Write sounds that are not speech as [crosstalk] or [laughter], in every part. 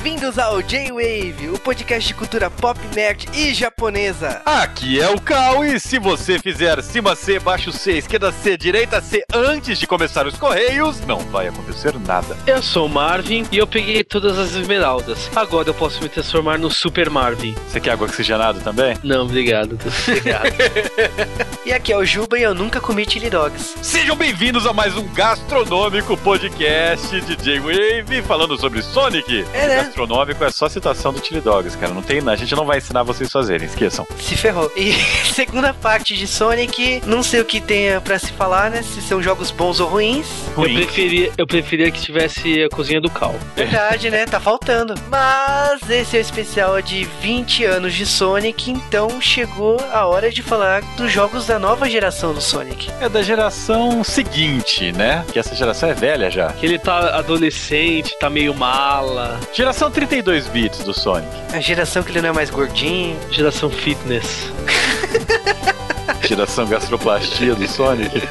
Bem-vindos ao J-Wave, o podcast de cultura pop, nerd e japonesa. Aqui é o Cal e se você fizer cima C, baixo C, esquerda C, direita C antes de começar os correios, não vai acontecer nada. Eu sou o Marvin e eu peguei todas as esmeraldas. Agora eu posso me transformar no Super Marvin. Você quer água oxigenada também? Não, obrigado. [laughs] Obrigado. E aqui é o Juba e eu nunca comi chili dogs. Sejam bem-vindos a mais um gastronômico podcast de J-Wave falando sobre Sonic. É, né? Gastronômico é só citação do Chili Dogs, cara. Não tem, a gente não vai ensinar vocês a fazerem, esqueçam. Se ferrou. E [laughs] segunda parte de Sonic, não sei o que tenha pra se falar, né? Se são jogos bons ou ruins. Eu preferia, eu preferia que tivesse a cozinha do Cal. Verdade, né? Tá faltando. Mas esse é o especial de 20 anos de Sonic, então chegou a hora de falar dos jogos da nova geração do Sonic. É da geração seguinte, né? Que essa geração é velha já. Que ele tá adolescente, tá meio mala. Geração 32 bits do Sonic. A geração que ele não é mais gordinho. Geração fitness. Geração gastroplastia do Sonic. [laughs]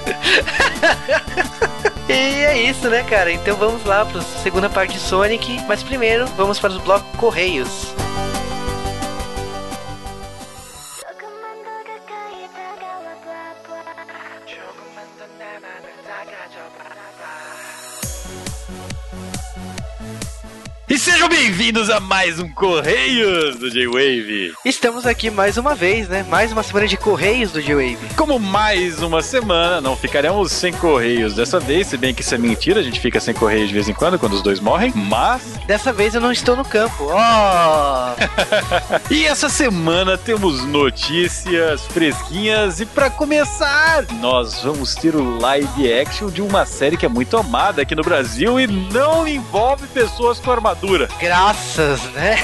E é isso, né, cara? Então vamos lá para a segunda parte de Sonic, mas primeiro vamos para os blocos Correios. E sejam bem-vindos a mais um Correios do J-Wave. Estamos aqui mais uma vez, né? Mais uma semana de Correios do J-Wave. Como mais uma semana, não ficaremos sem Correios dessa vez, se bem que isso é mentira, a gente fica sem Correios de vez em quando, quando os dois morrem, mas... Dessa vez eu não estou no campo. Oh! [laughs] e essa semana temos notícias fresquinhas e para começar, nós vamos ter o live action de uma série que é muito amada aqui no Brasil e não envolve pessoas com armadura. Graças, né?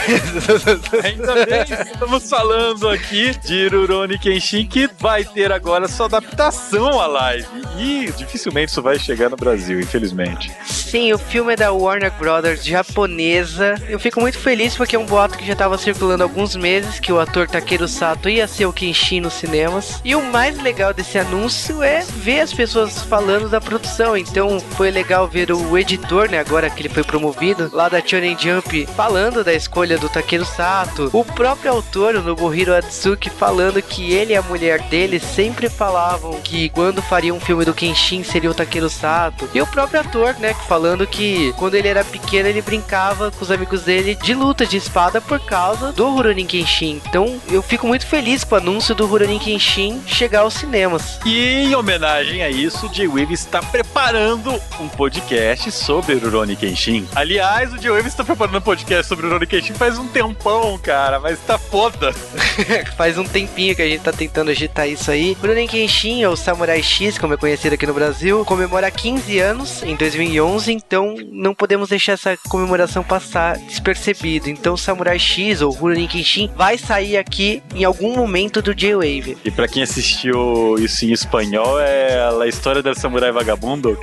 [laughs] Ainda bem, estamos falando aqui de Rurouni Kenshin, que vai ter agora sua adaptação à live. E dificilmente isso vai chegar no Brasil, infelizmente. Sim, o filme é da Warner Brothers japonesa. Eu fico muito feliz porque é um boato que já estava circulando há alguns meses que o ator Takeru Sato ia ser o Kenshin nos cinemas. E o mais legal desse anúncio é ver as pessoas falando da produção. Então foi legal ver o editor, né, agora que ele foi promovido, lá da Shonen Jump falando da escolha do Takeru Sato, o próprio autor, Nobuhiro Atsuki, falando que ele e a mulher dele sempre falavam que quando faria um filme do Kenshin seria o Takeru Sato, e o próprio ator, né, falando que quando ele era pequeno ele brincava com os amigos dele de luta de espada por causa do Rurouni Kenshin. Então eu fico muito feliz com o anúncio do Rurouni Kenshin chegar aos cinemas. E em homenagem a isso, J-Wave está preparando um podcast sobre Rurouni Kenshin. Aliás, o J-Wave está preparando um podcast sobre o Rurouni Kenshin faz um tempão, cara, mas tá foda. [laughs] faz um tempinho que a gente tá tentando agitar isso aí. O Rurouni Kenshin, ou Samurai X, como é conhecido aqui no Brasil, comemora 15 anos em 2011, então não podemos deixar essa comemoração passar despercebido. Então Samurai X ou Rurouni Kenshin vai sair aqui em algum momento do J-Wave. E pra quem assistiu isso em espanhol, é a história do Samurai Vagabundo.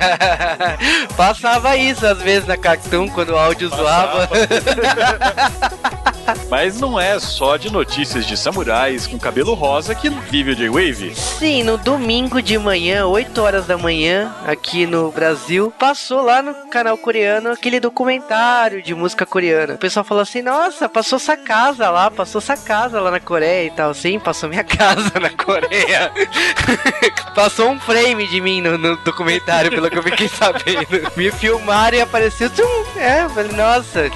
[laughs] Passava isso às vezes na Cartoon quando o áudio Passava. zoava. [laughs] Mas não é só de notícias de samurais com cabelo rosa que vive o J-Wave. Sim, no domingo de manhã, 8 horas da manhã, aqui no Brasil, passou lá no canal coreano aquele documentário de música coreana. O pessoal falou assim: Nossa, passou essa casa lá, passou essa casa lá na Coreia e tal. Sim, passou minha [laughs] casa na Coreia. [laughs] passou um frame de mim no, no documentário, pelo que eu fiquei sabendo. [laughs] Me filmaram e apareceu. Tchum, é, falei, nossa.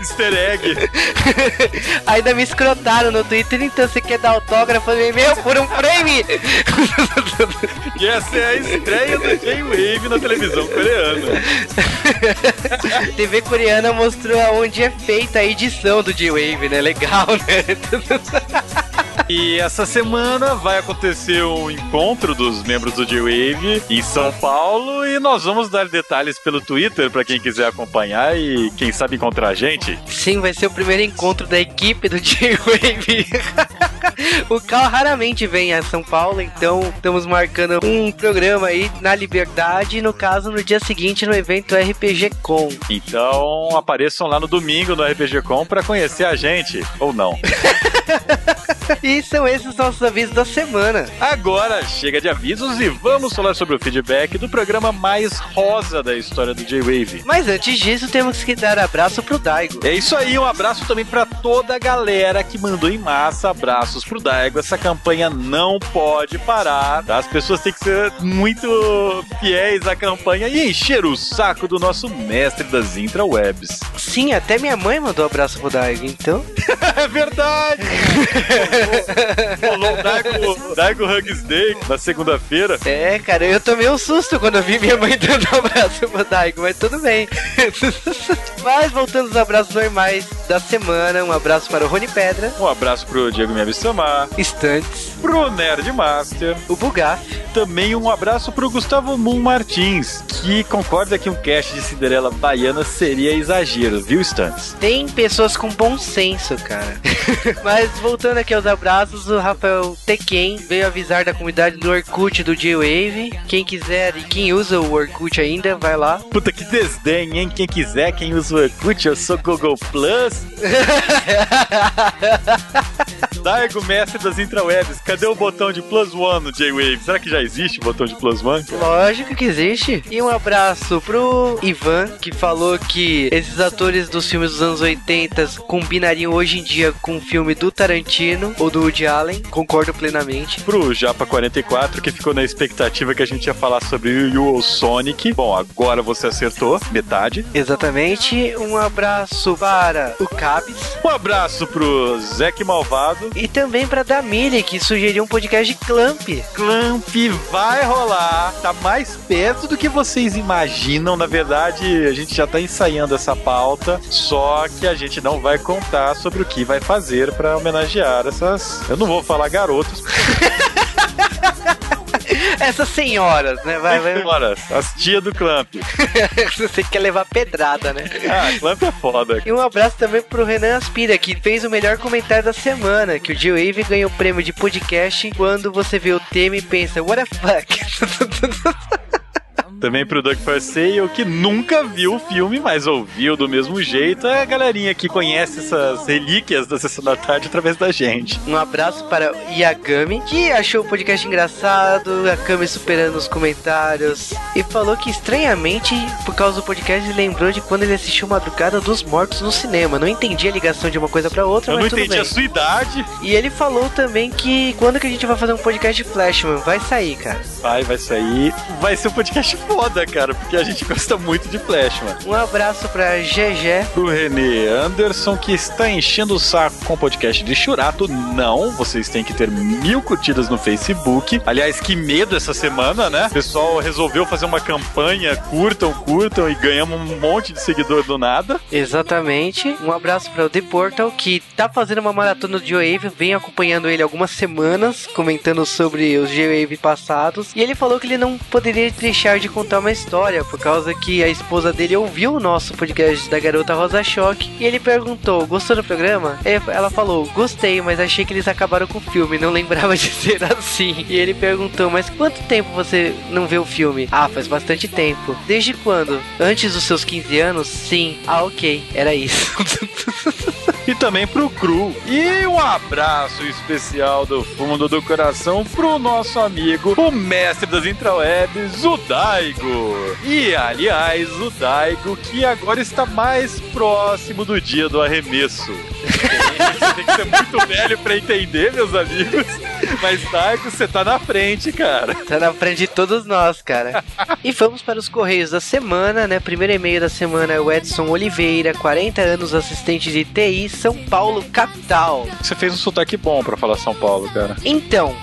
Easter egg. [laughs] Ainda me escrotaram no Twitter, então você quer dar autógrafo? Meu, por um frame! E essa é a estreia do J-Wave na televisão coreana. [laughs] TV coreana mostrou onde é feita a edição do J-Wave, né? Legal, né? [laughs] E essa semana vai acontecer um encontro dos membros do J-Wave em São Paulo e nós vamos dar detalhes pelo Twitter para quem quiser acompanhar e quem sabe encontrar a gente. Sim, vai ser o primeiro encontro da equipe do [laughs] J-Wave. [laughs] o Cal raramente vem a São Paulo, então estamos marcando um programa aí na Liberdade, no caso no dia seguinte no evento RPG Com. Então apareçam lá no domingo no RPG Com para conhecer a gente ou não. [laughs] e são esses os nossos avisos da semana. Agora chega de avisos e vamos falar sobre o feedback do programa mais rosa da história do J-Wave. Mas antes disso, temos que dar abraço pro Daigo. É isso aí, um abraço também para toda a galera que mandou em massa abraços pro Daigo. Essa campanha não pode parar. Tá? As pessoas têm que ser muito fiéis à campanha e encher o saco do nosso mestre das intrawebs. Sim, até minha mãe mandou abraço pro Daigo, então. [laughs] é verdade! [laughs] Rolou o Daigo, Hugs Day na segunda-feira. É, cara, eu tomei um susto quando eu vi minha mãe [laughs] dando um abraço pro Daigo, mas tudo bem. [laughs] mas voltando aos abraços normais da semana, um abraço para o Rony Pedra. Um abraço pro Diego Miyabi-sama. Estantes. Pro Nerd Master. O Bugaf. Também um abraço pro Gustavo Moon Martins, que concorda que um cast de Cinderela baiana seria exagero, viu, Stunts? Tem pessoas com bom senso, cara. [laughs] Mas voltando aqui aos abraços, o Rafael Tequen veio avisar da comunidade do Orkut do J-Wave. Quem quiser e quem usa o Orkut ainda, vai lá. Puta que desdém, hein? Quem quiser, quem usa o Orkut, eu sou Google Plus. [laughs] Daigo, mestre das intrawebs, cadê o botão de plus one no J-Wave? Será que já existe o botão de plus one? Lógico que existe. E um abraço pro Ivan, que falou que esses atores dos filmes dos anos 80 combinariam hoje em dia com o filme do Tarantino ou do Woody Allen. Concordo plenamente. Pro Japa44, que ficou na expectativa que a gente ia falar sobre o Yu Sonic. Bom, agora você acertou, metade. Exatamente. Um abraço para o Cabs. Um abraço pro Zeke Malvado. E também pra Damile, que sugeriu um podcast de Clamp. Clamp vai rolar. Tá mais perto do que vocês imaginam. Na verdade, a gente já tá ensaiando essa pauta. Só que a gente não vai contar sobre o que vai fazer para homenagear essas. Eu não vou falar garotos. [laughs] Essas senhoras, né? Vai, vai. Senhoras, as tia do Clamp. [laughs] Você quer levar pedrada, né? Ah, Clamp é foda. E um abraço também pro Renan Aspira, que fez o melhor comentário da semana, que o G-Wave ganhou o prêmio de podcast quando você vê o tema e pensa, what the fuck? [laughs] Também pro Doug Farseio, que nunca viu o filme, mas ouviu do mesmo jeito. É a galerinha que conhece essas relíquias da Sessão da Tarde através da gente. Um abraço para Yagami, que achou o podcast engraçado, a Kami superando os comentários, e falou que estranhamente, por causa do podcast, ele lembrou de quando ele assistiu Madrugada dos Mortos no cinema. Não entendi a ligação de uma coisa para outra, Eu mas não tudo entendi bem. a sua idade. E ele falou também que quando que a gente vai fazer um podcast de Flashman? Vai sair, cara. Vai, vai sair. Vai ser um podcast foda, cara, porque a gente gosta muito de Flash, mano. Um abraço pra GG. Pro Renê Anderson, que está enchendo o saco com o podcast de Churato. Não, vocês têm que ter mil curtidas no Facebook. Aliás, que medo essa semana, né? O pessoal resolveu fazer uma campanha, curtam, curtam, e ganhamos um monte de seguidor do nada. Exatamente. Um abraço para o The Portal, que tá fazendo uma maratona de G-Wave, vem acompanhando ele algumas semanas, comentando sobre os G-Wave passados. E ele falou que ele não poderia deixar de contar uma história, por causa que a esposa dele ouviu o nosso podcast da Garota Rosa Choque. E ele perguntou: Gostou do programa? Ela falou: Gostei, mas achei que eles acabaram com o filme, não [laughs] lembrava de ser assim. E ele perguntou: Mas quanto tempo você não vê o filme? Ah, faz bastante tempo. Desde quando? Antes dos seus 15 anos? Sim. Ah, ok. Era isso. [laughs] E também pro Cru. E um abraço especial do fundo do coração pro nosso amigo, o mestre das intrawebs, o Daigo. E aliás, o Daigo que agora está mais próximo do dia do arremesso. Você tem que ser muito velho pra entender, meus amigos. Mas Daigo, você tá na frente, cara. Tá na frente de todos nós, cara. E vamos para os Correios da semana, né? Primeiro e-mail da semana é o Edson Oliveira, 40 anos, assistente de TI, São Paulo, capital. Você fez um sotaque bom pra falar São Paulo, cara. Então.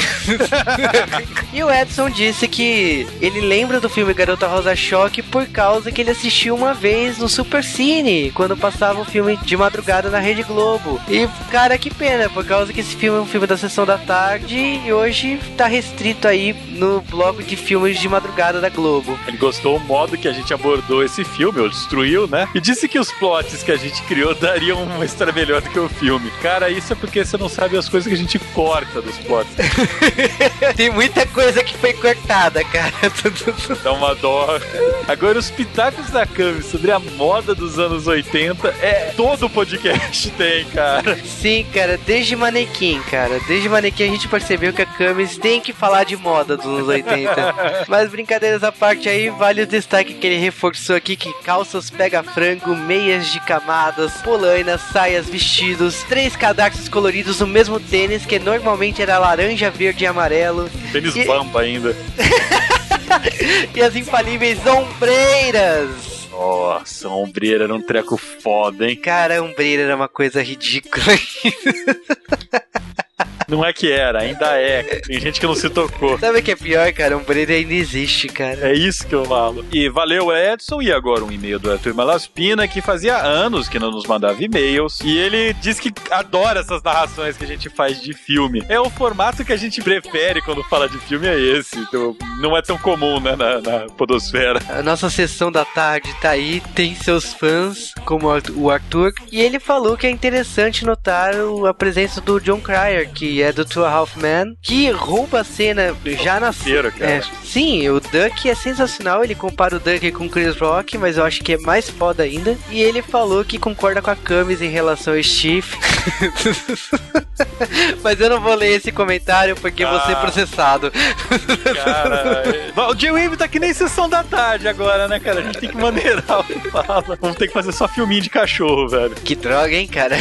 [laughs] e o Edson disse que ele lembra do filme Garota Rosa Choque por causa que ele assistiu uma vez no Super Cine, quando passava o filme de madrugada na Rede Globo. E, cara, que pena, por causa que esse filme é um filme da sessão da tarde e hoje tá restrito aí no bloco de filmes de madrugada da Globo. Ele gostou do modo que a gente abordou esse filme, ou destruiu, né? E disse que os plots que a gente criou dariam uma história melhor do que o filme. Cara, isso é porque você não sabe as coisas que a gente corta dos plots. [laughs] [laughs] Tem muita coisa que foi cortada, cara. [laughs] Dá uma dó. Agora, os pitacos da Cami sobre a moda dos anos 80 é todo podcast [laughs] tem, cara. Sim, cara, desde manequim, cara. Desde manequim a gente percebeu que a Camis tem que falar de moda dos anos 80. Mas brincadeiras à parte aí, vale o destaque que ele reforçou aqui que calças pega-frango, meias de camadas, polainas, saias, vestidos, três cadarços coloridos no mesmo tênis, que normalmente era laranja, verde e amarelo. Tênis e... bamba ainda. [laughs] e as infalíveis ombreiras. Nossa, ombreira era um treco foda, hein? Cara, ombreira era uma coisa ridícula. [laughs] Não é que era, ainda é. Tem gente que não se tocou. Sabe o que é pior, cara? Um Brenner ainda existe, cara. É isso que eu falo. E valeu, Edson. E agora um e-mail do Arthur Malaspina, que fazia anos que não nos mandava e-mails. E ele diz que adora essas narrações que a gente faz de filme. É o formato que a gente prefere quando fala de filme, é esse. Então, não é tão comum, né, na, na podosfera. A nossa sessão da tarde tá aí, tem seus fãs, como o Arthur. E ele falou que é interessante notar a presença do John Cryer, que é do Two Half Man, que rouba a cena já na cena. É, sim, o Duck é sensacional. Ele compara o Duck com Chris Rock, mas eu acho que é mais foda ainda. E ele falou que concorda com a Camis em relação ao Steve. [laughs] mas eu não vou ler esse comentário porque ah, vou ser ah. processado. Cara, [laughs] o J-Wave tá que nem sessão da tarde agora, né, cara? A gente tem que maneirar o que fala. Vamos ter que fazer só filminho de cachorro, velho. Que droga, hein, cara?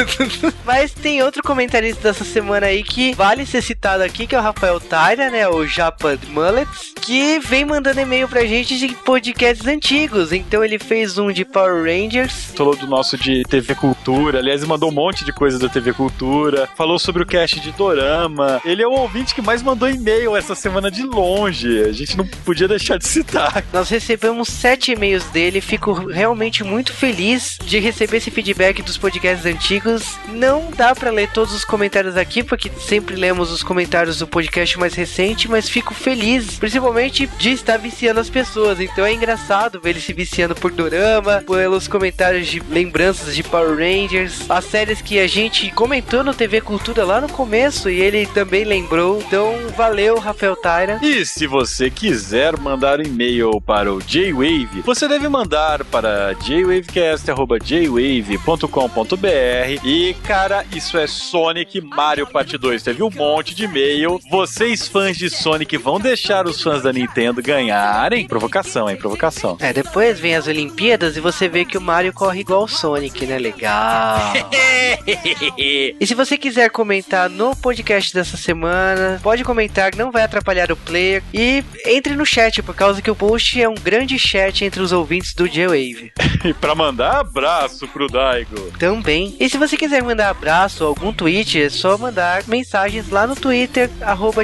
[laughs] mas tem outro comentarista dessa semana aí que vale ser citado aqui, que é o Rafael Taira, né? O Japa Mullets, que vem mandando e-mail pra gente de podcasts antigos. Então ele fez um de Power Rangers. Falou do nosso de TV Cultura. Aliás, mandou um monte de coisa da TV Cultura. Falou sobre o cast de Dorama. Ele é o ouvinte que mais mandou e-mail essa semana de longe. A gente não podia deixar de citar. Nós recebemos sete e-mails dele. Fico realmente muito feliz de receber esse feedback dos podcasts antigos. Não dá para ler todos os comentários aqui aqui porque sempre lemos os comentários do podcast mais recente, mas fico feliz, principalmente de estar viciando as pessoas. Então é engraçado ver ele se viciando por Dorama, pelos comentários de lembranças de Power Rangers, as séries que a gente comentou no TV Cultura lá no começo e ele também lembrou. Então valeu, Rafael Taira. E se você quiser mandar um e-mail para o J-Wave, você deve mandar para jwavecast.jwave.com.br e cara, isso é Sonic Mario Parte 2 teve um monte de e-mail. Vocês, fãs de Sonic, vão deixar os fãs da Nintendo ganharem? Provocação, hein? Provocação. É, depois vem as Olimpíadas e você vê que o Mario corre igual o Sonic, né? Legal. [laughs] e se você quiser comentar no podcast dessa semana, pode comentar, não vai atrapalhar o player. E entre no chat, por causa que o post é um grande chat entre os ouvintes do J-Wave. [laughs] e pra mandar abraço pro Daigo. Também. E se você quiser mandar abraço ou algum tweet, é só mandar mensagens lá no Twitter, arroba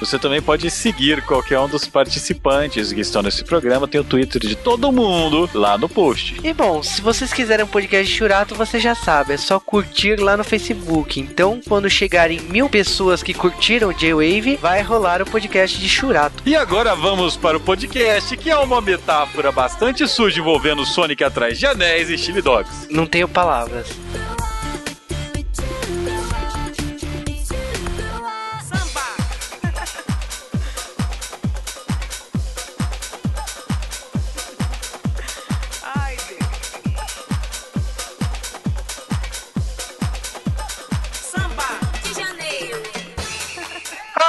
Você também pode seguir qualquer um dos participantes que estão nesse programa. Tem o Twitter de todo mundo lá no post. E bom, se vocês quiserem um podcast de Churato, você já sabe, é só curtir lá no Facebook. Então, quando chegarem mil pessoas que curtiram J-Wave, vai rolar o podcast de Churato. E agora vamos para o podcast, que é uma metáfora bastante suja envolvendo Sonic atrás de anéis e Chili Dogs. Não tenho palavras.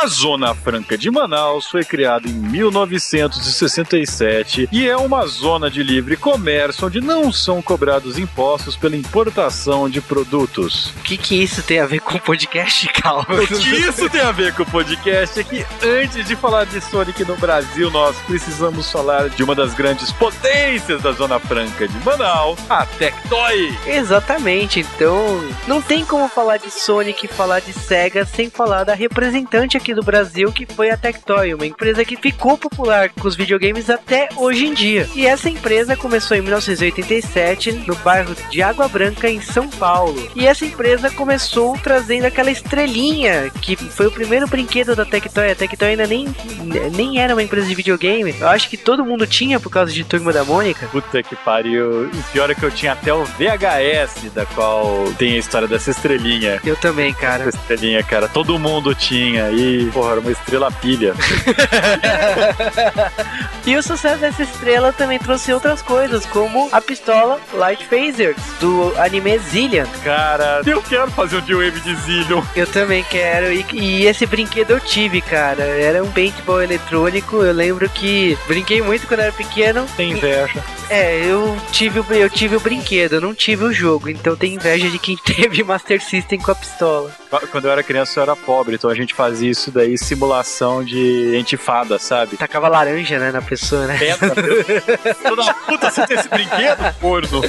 A Zona Franca de Manaus foi criada em 1967 e é uma zona de livre comércio onde não são cobrados impostos pela importação de produtos. O que, que isso tem a ver com o podcast, [laughs] calma? O que isso tem a ver com o podcast é que antes de falar de Sonic no Brasil, nós precisamos falar de uma das grandes potências da Zona Franca de Manaus, a Tectoy. Exatamente, então não tem como falar de Sonic e falar de Sega sem falar da representante aqui aqui do Brasil, que foi a Tectoy, uma empresa que ficou popular com os videogames até hoje em dia. E essa empresa começou em 1987 no bairro de Água Branca, em São Paulo. E essa empresa começou trazendo aquela estrelinha que foi o primeiro brinquedo da Tectoy. A Tectoy ainda nem, nem era uma empresa de videogame. Eu acho que todo mundo tinha por causa de Turma da Mônica. Puta que pariu. O pior é que eu tinha até o VHS, da qual tem a história dessa estrelinha. Eu também, cara. Essa estrelinha, cara. Todo mundo tinha. E, porra, era uma estrela pilha. [laughs] e o sucesso dessa estrela também trouxe outras coisas, como a pistola Light Phasers, do anime Zillion. Cara, eu quero fazer um D-Wave de Zillion. Eu também quero. E, e, esse brinquedo eu tive, cara. Era um paintball eletrônico. Eu lembro que brinquei muito quando era pequeno. Tem inveja. É, eu tive, eu tive o brinquedo, eu não tive o jogo. Então tem inveja de quem [laughs] teve Master System com a pistola. Quando eu era criança eu era pobre, então a gente fazia isso daí, simulação de entifada, sabe? Tacava laranja, né, na pessoa, né? Pedra, Toda puta, você tem esse brinquedo, corno?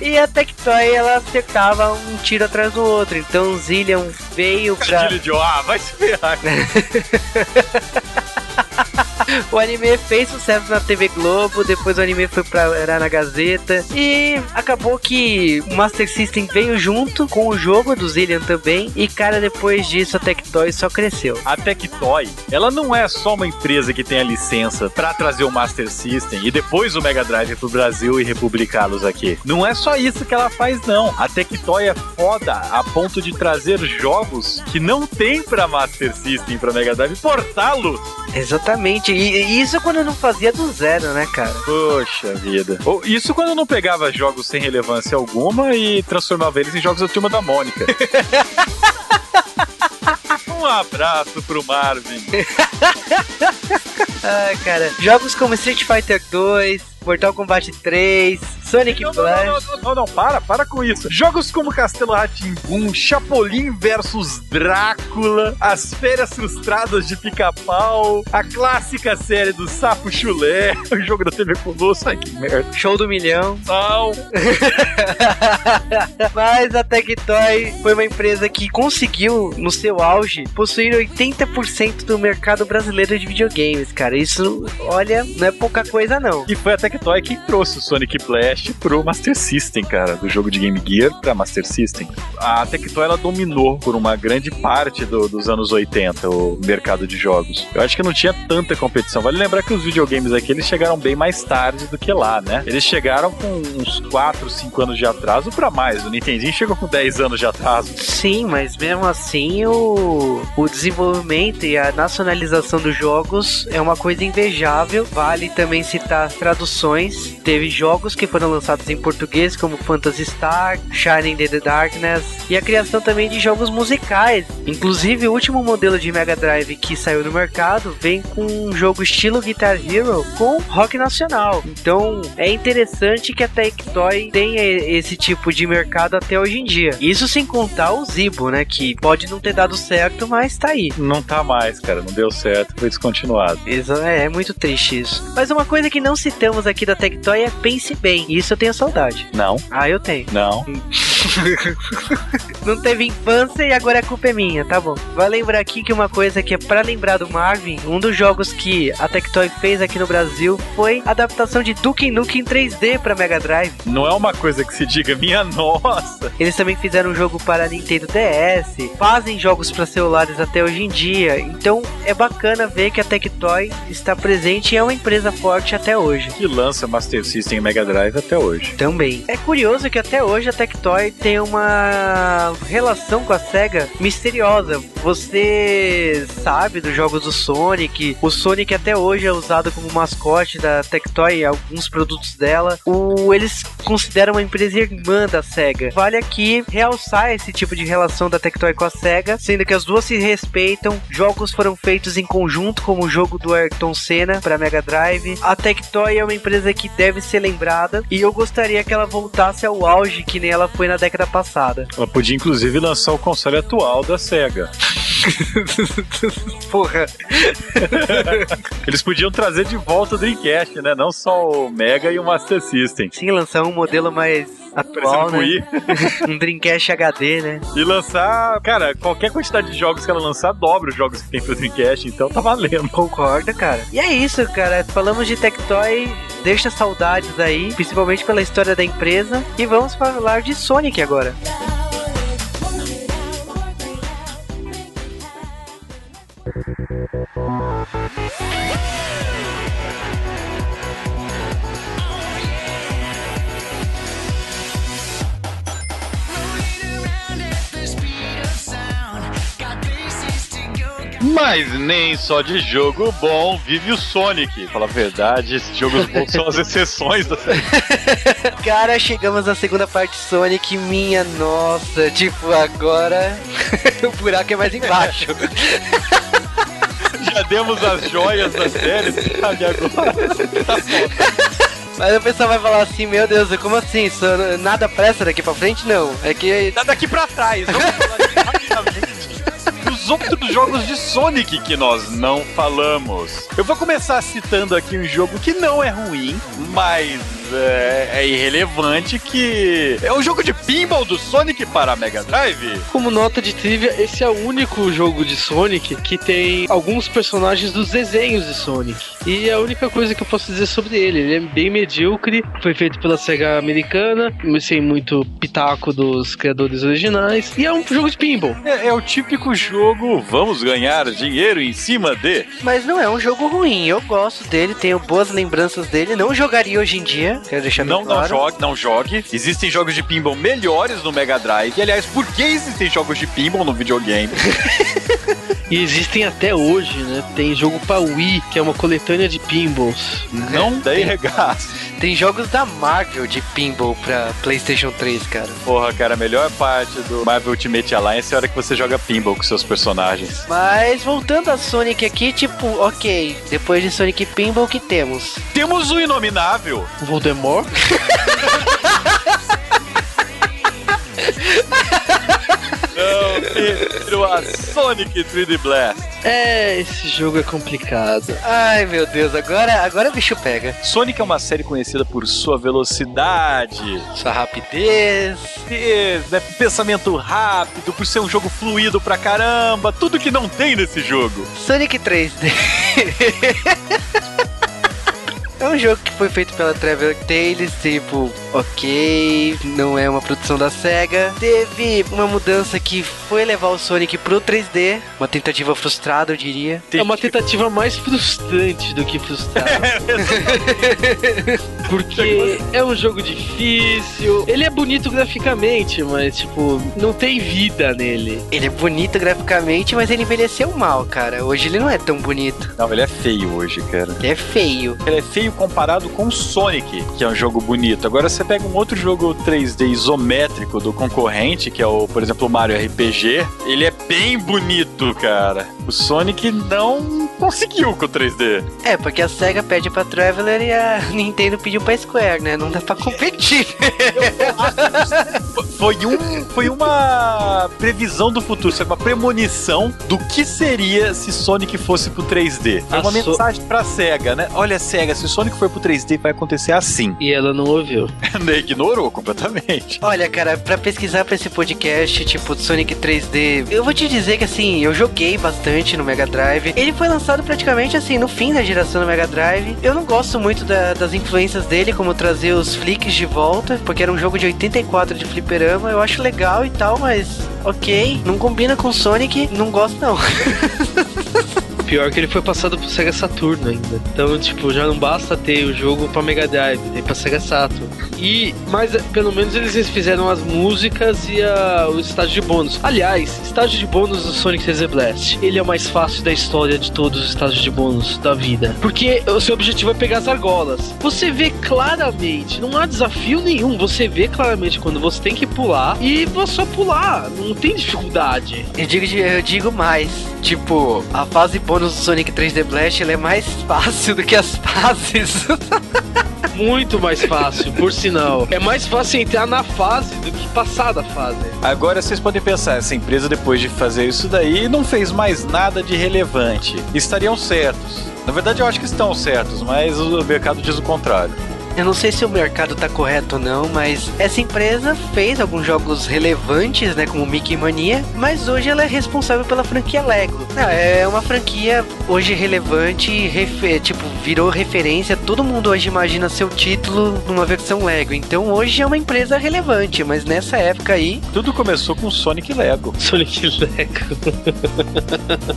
e a Tectoy, ela acertava um tiro atrás do outro. Então o Zillion veio pra. de ah, vai se ferrar. [laughs] [laughs] o anime fez sucesso na TV Globo, depois o anime foi pra era na Gazeta e acabou que o Master System veio junto com o jogo do Zillion também e cara, depois disso a Tectoy só cresceu. A Tectoy, ela não é só uma empresa que tem a licença para trazer o Master System e depois o Mega Drive pro Brasil e republicá-los aqui. Não é só isso que ela faz não. A Tectoy é foda a ponto de trazer jogos que não tem para Master System, para Mega Drive, portá-los. Exatamente. E, isso quando eu não fazia do zero, né, cara? Poxa vida. Isso quando eu não pegava jogos sem relevância alguma e transformava eles em jogos da turma da Mônica. [laughs] um abraço pro Marvin. [laughs] Ai, cara. Jogos como Street Fighter 2, Mortal Kombat 3, Sonic não, Blast. Não, não, não, não, para, para com isso. Jogos como Castelo Ratimbum, Chapolin versus Drácula, As Férias Frustradas de Pica-Pau, a clássica série do Sapo Chulé, [laughs] o jogo da TV Colosso, ai que merda. Show do milhão. Não. [laughs] Mas a Tectoy foi uma empresa que conseguiu, no seu auge, possuir 80% do mercado brasileiro de videogames, cara. Isso, olha, não é pouca coisa não. E foi até Tectoy que trouxe o Sonic Blast pro Master System, cara, do jogo de Game Gear pra Master System. A Tectoy ela dominou por uma grande parte do, dos anos 80 o mercado de jogos. Eu acho que não tinha tanta competição. Vale lembrar que os videogames aqui eles chegaram bem mais tarde do que lá, né? Eles chegaram com uns 4, 5 anos de atraso para mais. O Nintendinho chegou com 10 anos de atraso. Sim, mas mesmo assim o, o desenvolvimento e a nacionalização dos jogos é uma coisa invejável. Vale também citar traduções Teve jogos que foram lançados em português, como Phantasy Star, Shining in the Darkness, e a criação também de jogos musicais. Inclusive, o último modelo de Mega Drive que saiu no mercado vem com um jogo estilo Guitar Hero com rock nacional. Então, é interessante que a Tectoy tenha esse tipo de mercado até hoje em dia. Isso sem contar o Zibo, né? Que pode não ter dado certo, mas tá aí. Não tá mais, cara. Não deu certo, foi descontinuado. Isso é, é muito triste isso. Mas uma coisa que não citamos aqui da Tectoy é Pense Bem. Isso eu tenho saudade. Não. Ah, eu tenho. Não. [laughs] não teve infância e agora a culpa é minha, tá bom. Vai lembrar aqui que uma coisa que é para lembrar do Marvin, um dos jogos que a Tectoy fez aqui no Brasil foi a adaptação de Duke Nukem 3D para Mega Drive. Não é uma coisa que se diga, minha nossa. Eles também fizeram um jogo para Nintendo DS, fazem jogos para celulares até hoje em dia. Então é bacana ver que a Tectoy está presente e é uma empresa forte até hoje. Que lança Master System e Mega Drive até hoje. Também. É curioso que até hoje a Tectoy tem uma relação com a SEGA misteriosa. Você sabe dos jogos do Sonic, o Sonic até hoje é usado como mascote da Tectoy em alguns produtos dela. O, eles consideram uma empresa irmã da SEGA. Vale aqui realçar esse tipo de relação da Tectoy com a SEGA, sendo que as duas se respeitam. Jogos foram feitos em conjunto, como o jogo do Ayrton Senna para Mega Drive. A Tectoy é uma empresa que deve ser lembrada e eu gostaria que ela voltasse ao auge que nem ela foi na década passada. Ela podia inclusive lançar o console atual da SEGA. [laughs] Porra. Eles podiam trazer de volta o Dreamcast, né? Não só o Mega e o Master System. Sim, lançar um modelo mais atual, Parecendo né? [laughs] Um Dreamcast HD, né? E lançar, cara, qualquer quantidade de jogos que ela lançar, dobra os jogos que tem pro Dreamcast, então tá valendo. Concordo, cara. E é isso, cara. Falamos de Tectoy, deixa saudades aí, principalmente pela história da empresa. E vamos falar de Sonic agora. Mas nem só de jogo bom vive o Sonic. Fala a verdade, esses jogos bons são as exceções da série. [laughs] Cara, chegamos na segunda parte de Sonic, minha nossa. Tipo, agora [laughs] o buraco é mais embaixo. [laughs] Demos as joias da série, sabe? Agora tá foda. Mas o pessoal vai falar assim, meu Deus, como assim? Só nada pressa daqui pra frente? Não. É que Tá daqui pra trás, vamos falar aqui [laughs] rapidamente dos outros jogos de Sonic que nós não falamos. Eu vou começar citando aqui um jogo que não é ruim, mas é, é irrelevante, que é o jogo de pinball do Sonic para a Mega Drive. Como nota de trivia, esse é o único jogo de Sonic que tem alguns personagens dos desenhos de Sonic. E é a única coisa que eu posso dizer sobre ele. Ele é bem medíocre, foi feito pela SEGA americana, sem muito pitaco dos criadores originais. E é um jogo de pinball. É, é o típico jogo, vamos ganhar dinheiro em cima de. Mas não é um jogo ruim, eu gosto dele, tenho boas lembranças dele, não jogaria hoje em dia, quero deixar Não, não claro. jogue, não jogue. Existem jogos de pinball melhores no Mega Drive. E aliás, por que existem jogos de pinball no videogame? [laughs] E existem até hoje, né? Tem jogo pra Wii, que é uma coletânea de pinballs. Não dei regaço. Tem jogos da Marvel de pinball pra PlayStation 3, cara. Porra, cara, a melhor parte do Marvel Ultimate Alliance é a hora que você joga pinball com seus personagens. Mas voltando a Sonic aqui, tipo, ok, depois de Sonic Pinball, o que temos? Temos o Inominável. Voldemort? [laughs] Não, Pedro, a Sonic 3D Blast. É, esse jogo é complicado. Ai meu Deus, agora, agora o bicho pega. Sonic é uma série conhecida por sua velocidade, Sua rapidez. e, né, pensamento rápido, por ser um jogo fluido pra caramba, tudo que não tem nesse jogo. Sonic 3D. [laughs] É um jogo que foi feito pela Traveler Tales, tipo, ok, não é uma produção da SEGA. Teve uma mudança que foi levar o Sonic pro 3D, uma tentativa frustrada, eu diria. É uma tentativa mais frustrante do que frustrada. [laughs] Porque é um jogo difícil. Ele é bonito graficamente, mas, tipo, não tem vida nele. Ele é bonito graficamente, mas ele envelheceu mal, cara. Hoje ele não é tão bonito. Não, ele é feio hoje, cara. Ele é feio. Ele é feio comparado com Sonic, que é um jogo bonito. Agora você pega um outro jogo 3D isométrico do concorrente, que é o, por exemplo, o Mario RPG, ele é bem bonito, cara. O Sonic não conseguiu com o 3D. É, porque a SEGA pede pra Traveler e a [laughs] Nintendo pediu pra Square, né? Não dá pra competir. [laughs] Foi, um, foi uma previsão do futuro, foi uma premonição do que seria se Sonic fosse pro 3D. Foi A uma So- mensagem pra SEGA, né? Olha, SEGA, se o Sonic for pro 3D, vai acontecer assim. E ela não ouviu. [laughs] Ignorou completamente. Olha, cara, pra pesquisar pra esse podcast, tipo, Sonic 3D, eu vou te dizer que assim, eu joguei bastante no Mega Drive. Ele foi lançado praticamente assim, no fim da geração do Mega Drive. Eu não gosto muito da- das influências dele, como trazer os flicks de volta, porque era um jogo de 84 de fliperama. Eu acho legal e tal, mas ok, não combina com Sonic, não gosto não. [laughs] Pior que ele foi passado pro Sega Saturno ainda. Então, tipo, já não basta ter o jogo pra Mega Drive, tem pra Sega Saturn. E, mas eh, pelo menos eles fizeram as músicas e a, o estágio de bônus. Aliás, estágio de bônus do Sonic 3D Blast, ele é o mais fácil da história de todos os estágios de bônus da vida. Porque o seu objetivo é pegar as argolas. Você vê claramente, não há desafio nenhum, você vê claramente quando você tem que pular e você só pular, não tem dificuldade. Eu digo, eu digo mais, tipo, a fase bônus do Sonic 3D Blast ela é mais [laughs] fácil do que as fases. [laughs] Muito mais fácil, por sinal. É mais fácil entrar na fase do que passar da fase. Agora vocês podem pensar, essa empresa depois de fazer isso daí não fez mais nada de relevante. Estariam certos. Na verdade eu acho que estão certos, mas o mercado diz o contrário. Eu não sei se o mercado tá correto ou não, mas essa empresa fez alguns jogos relevantes, né, como Mickey Mania, mas hoje ela é responsável pela franquia Lego. Não, é uma franquia hoje relevante, tipo, virou referência, todo mundo hoje imagina seu título numa versão Lego. Então hoje é uma empresa relevante, mas nessa época aí. Tudo começou com Sonic Lego. [laughs] Sonic Lego.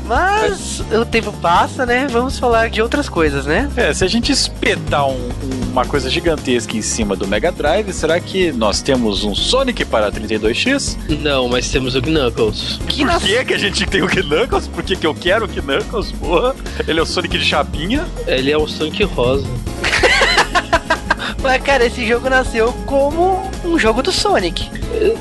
mas o tempo passa, né? Vamos falar de outras coisas, né? É, se a gente espetar um, uma coisa gigantesca em cima do Mega Drive, será que nós temos um Sonic para 32X? Não, mas temos o Knuckles. Que Por que, que a gente tem o Knuckles? Por que, que eu quero o Knuckles? Porra, ele é o Sonic de chapinha? Ele é o Sonic rosa. [laughs] Mas, cara, esse jogo nasceu como um jogo do Sonic.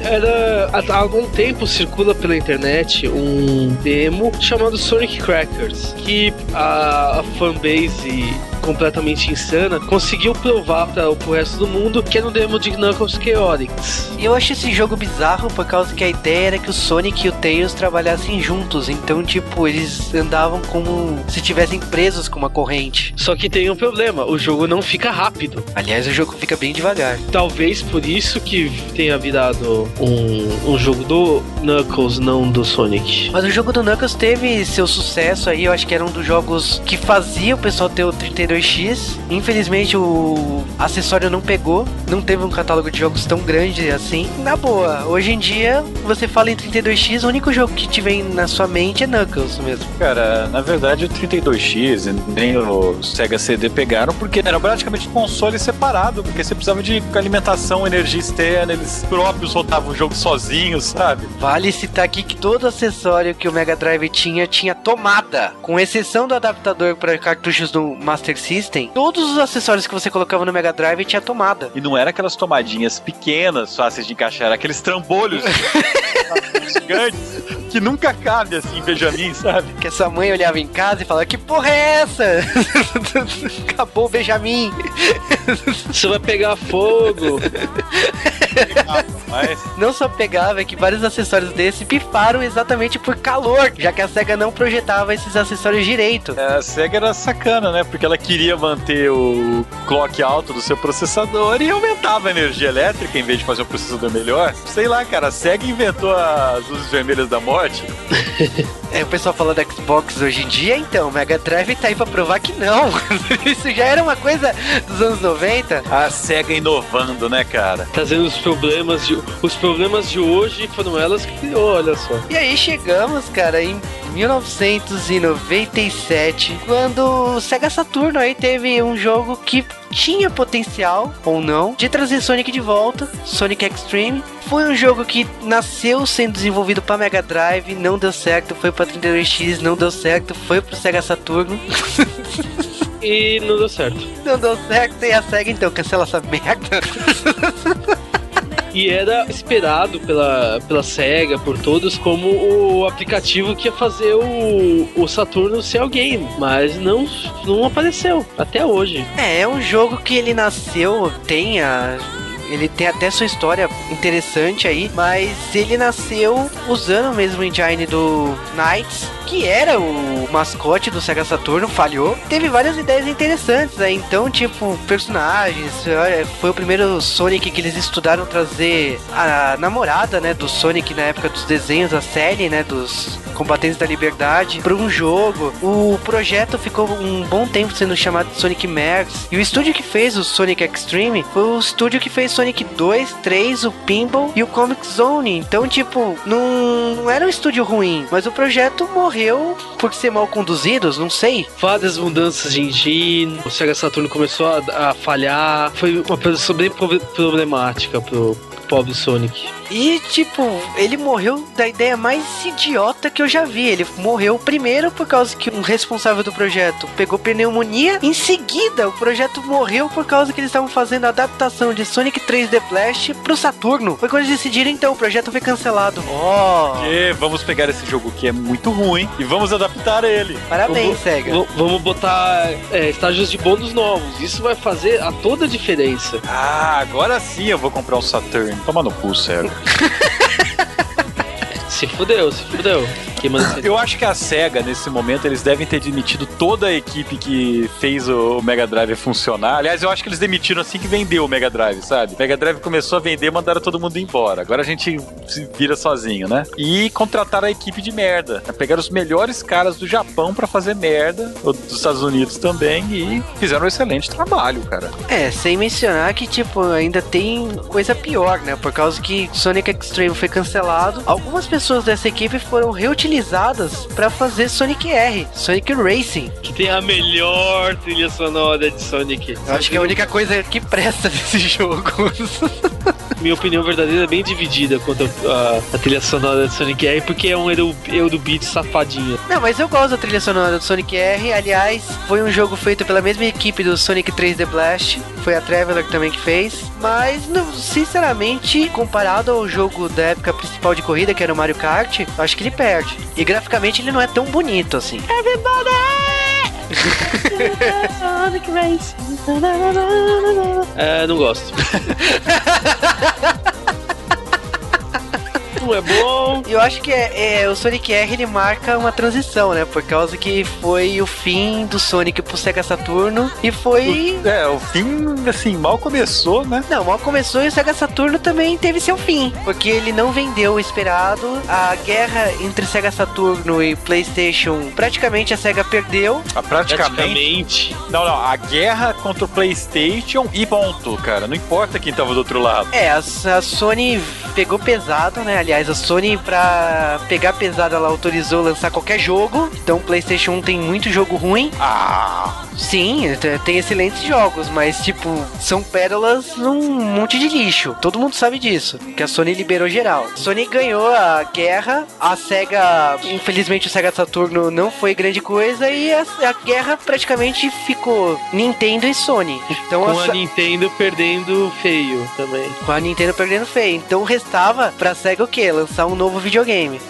Era. Há algum tempo circula pela internet um demo chamado Sonic Crackers, que a, a fanbase completamente insana, conseguiu provar para o resto do mundo que era um demo de Knuckles Chaotix. E eu acho esse jogo bizarro por causa que a ideia era que o Sonic e o Tails trabalhassem juntos. Então, tipo, eles andavam como se estivessem presos com uma corrente. Só que tem um problema: o jogo não fica rápido. Aliás, o jogo fica bem devagar. Talvez por isso que tenha virado um, um jogo do Knuckles, não do Sonic. Mas o jogo do Knuckles teve seu sucesso aí. Eu acho que era um dos jogos que fazia o pessoal ter o 32 2X. Infelizmente o acessório não pegou, não teve um catálogo de jogos tão grande assim. Na boa, hoje em dia você fala em 32X, o único jogo que te vem na sua mente é Knuckles mesmo. Cara, na verdade o 32X nem o Sega CD pegaram porque era praticamente um console separado, porque você precisava de alimentação, energia externa, eles próprios rodavam o jogo sozinhos, sabe? Vale citar aqui que todo acessório que o Mega Drive tinha tinha tomada, com exceção do adaptador para cartuchos do Master System, todos os acessórios que você colocava no Mega Drive tinha tomada. E não era aquelas tomadinhas pequenas, fáceis de encaixar, era aqueles trambolhos [laughs] gigantes que nunca cabe assim, Benjamin, sabe? Que essa mãe olhava em casa e falava: Que porra é essa? [laughs] Acabou o Benjamin. Você vai pegar fogo. Não só pegava, é que vários acessórios desse pifaram exatamente por calor, já que a SEGA não projetava esses acessórios direito. É, a SEGA era sacana, né? Porque ela queria manter o clock alto do seu processador e aumentava a energia elétrica em vez de fazer um processador melhor. Sei lá, cara, a SEGA inventou as luzes vermelhas da morte. [laughs] É, o pessoal falando da Xbox hoje em dia, então, o Mega Drive tá aí pra provar que não. [laughs] Isso já era uma coisa dos anos 90. A SEGA inovando, né, cara? Trazendo os problemas de, os problemas de hoje foram elas que criou, olha só. E aí chegamos, cara, em 1997, quando o Sega Saturno aí teve um jogo que tinha potencial, ou não, de trazer Sonic de volta, Sonic Extreme. Foi um jogo que nasceu sendo desenvolvido para Mega Drive, não deu certo, foi para 32X, não deu certo, foi pro Sega Saturno. [laughs] e não deu certo. Não deu certo, e a SEGA então cancela essa merda. [laughs] e era esperado pela, pela SEGA, por todos, como o aplicativo que ia fazer o, o Saturno ser alguém, mas não, não apareceu até hoje. É, é um jogo que ele nasceu, tem a ele tem até sua história interessante aí, mas ele nasceu usando o mesmo engine do Knights que era o mascote do Sega Saturno, falhou. Teve várias ideias interessantes, né? Então, tipo, personagens. Foi o primeiro Sonic que eles estudaram trazer a namorada, né? Do Sonic na época dos desenhos, a série, né? Dos combatentes da liberdade, para um jogo. O projeto ficou um bom tempo sendo chamado de Sonic Max. E o estúdio que fez o Sonic Extreme foi o estúdio que fez Sonic 2, 3, o Pinball e o Comic Zone. Então, tipo, não, não era um estúdio ruim, mas o projeto morreu por ser mal conduzidos, não sei. Várias mudanças de engine, o Sega Saturno começou a, a falhar, foi uma posição bem problemática pro pobre Sonic. E, tipo, ele morreu da ideia mais idiota que eu já vi. Ele morreu primeiro por causa que um responsável do projeto pegou pneumonia. Em seguida, o projeto morreu por causa que eles estavam fazendo a adaptação de Sonic 3D Blast pro Saturno. Foi quando eles decidiram, então, o projeto foi cancelado. Oh! E vamos pegar esse jogo que é muito ruim e vamos adaptar ele. Parabéns, vamos, SEGA. Vamos botar é, estágios de bônus novos. Isso vai fazer a toda a diferença. Ah, agora sim eu vou comprar um Saturn. Toma no cu, sério. [laughs] se fudeu, se fudeu. Eu acho que a SEGA, nesse momento, eles devem ter demitido toda a equipe que fez o Mega Drive funcionar. Aliás, eu acho que eles demitiram assim que vendeu o Mega Drive, sabe? O Mega Drive começou a vender, mandaram todo mundo embora. Agora a gente se vira sozinho, né? E contrataram a equipe de merda. Pegaram os melhores caras do Japão para fazer merda, dos Estados Unidos também, e fizeram um excelente trabalho, cara. É, sem mencionar que, tipo, ainda tem coisa pior, né? Por causa que Sonic Extreme foi cancelado, algumas pessoas dessa equipe foram reutilizadas utilizadas para fazer Sonic R, Sonic Racing. Que tem a melhor trilha sonora de Sonic. Eu acho que é a única coisa que presta [laughs] desse jogo. Minha opinião verdadeira é bem dividida quanto a, a, trilha sonora de Sonic R, porque é um Eurobeat safadinho. Não, mas eu gosto da trilha sonora do Sonic R. Aliás, foi um jogo feito pela mesma equipe do Sonic 3D Blast. Foi a Traveler também que fez. Mas, sinceramente, comparado ao jogo da época principal de corrida, que era o Mario Kart, acho que ele perde. E graficamente ele não é tão bonito assim. Everybody! [laughs] é, não gosto. [laughs] é bom. Eu acho que é, é, o Sonic R ele marca uma transição, né? Por causa que foi o fim do Sonic pro Sega Saturno e foi. O, é, o fim, assim, mal começou, né? Não, mal começou e o Sega Saturno também teve seu fim. Porque ele não vendeu o esperado. A guerra entre Sega Saturno e PlayStation, praticamente a Sega perdeu. Ah, praticamente. praticamente. Não, não. A guerra contra o PlayStation e ponto, cara. Não importa quem tava do outro lado. É, a, a Sony pegou pesado, né? Aliás, Aliás, a Sony, pra pegar pesada, ela autorizou lançar qualquer jogo. Então, o PlayStation 1 tem muito jogo ruim. Ah! Sim, tem excelentes jogos, mas, tipo, são pérolas num monte de lixo. Todo mundo sabe disso, que a Sony liberou geral. A Sony ganhou a guerra, a SEGA, infelizmente, o SEGA Saturno não foi grande coisa e a, a guerra praticamente ficou Nintendo e Sony. Então, Com a, a Nintendo perdendo feio também. Com a Nintendo perdendo feio. Então, restava pra SEGA o quê? Lançar um novo videogame.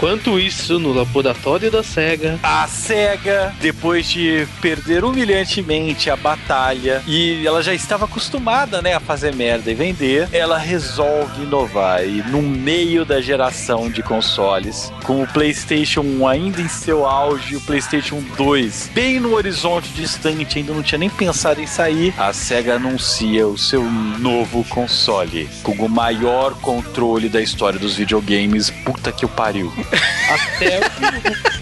Enquanto isso, no laboratório da SEGA. A SEGA, depois de perder humilhantemente a batalha, e ela já estava acostumada né, a fazer merda e vender, ela resolve inovar. E no meio da geração de consoles, com o PlayStation 1 ainda em seu auge, o PlayStation 2 bem no horizonte distante, ainda não tinha nem pensado em sair, a SEGA anuncia o seu novo console, com o maior controle da história dos videogames. Puta que o pariu. Até o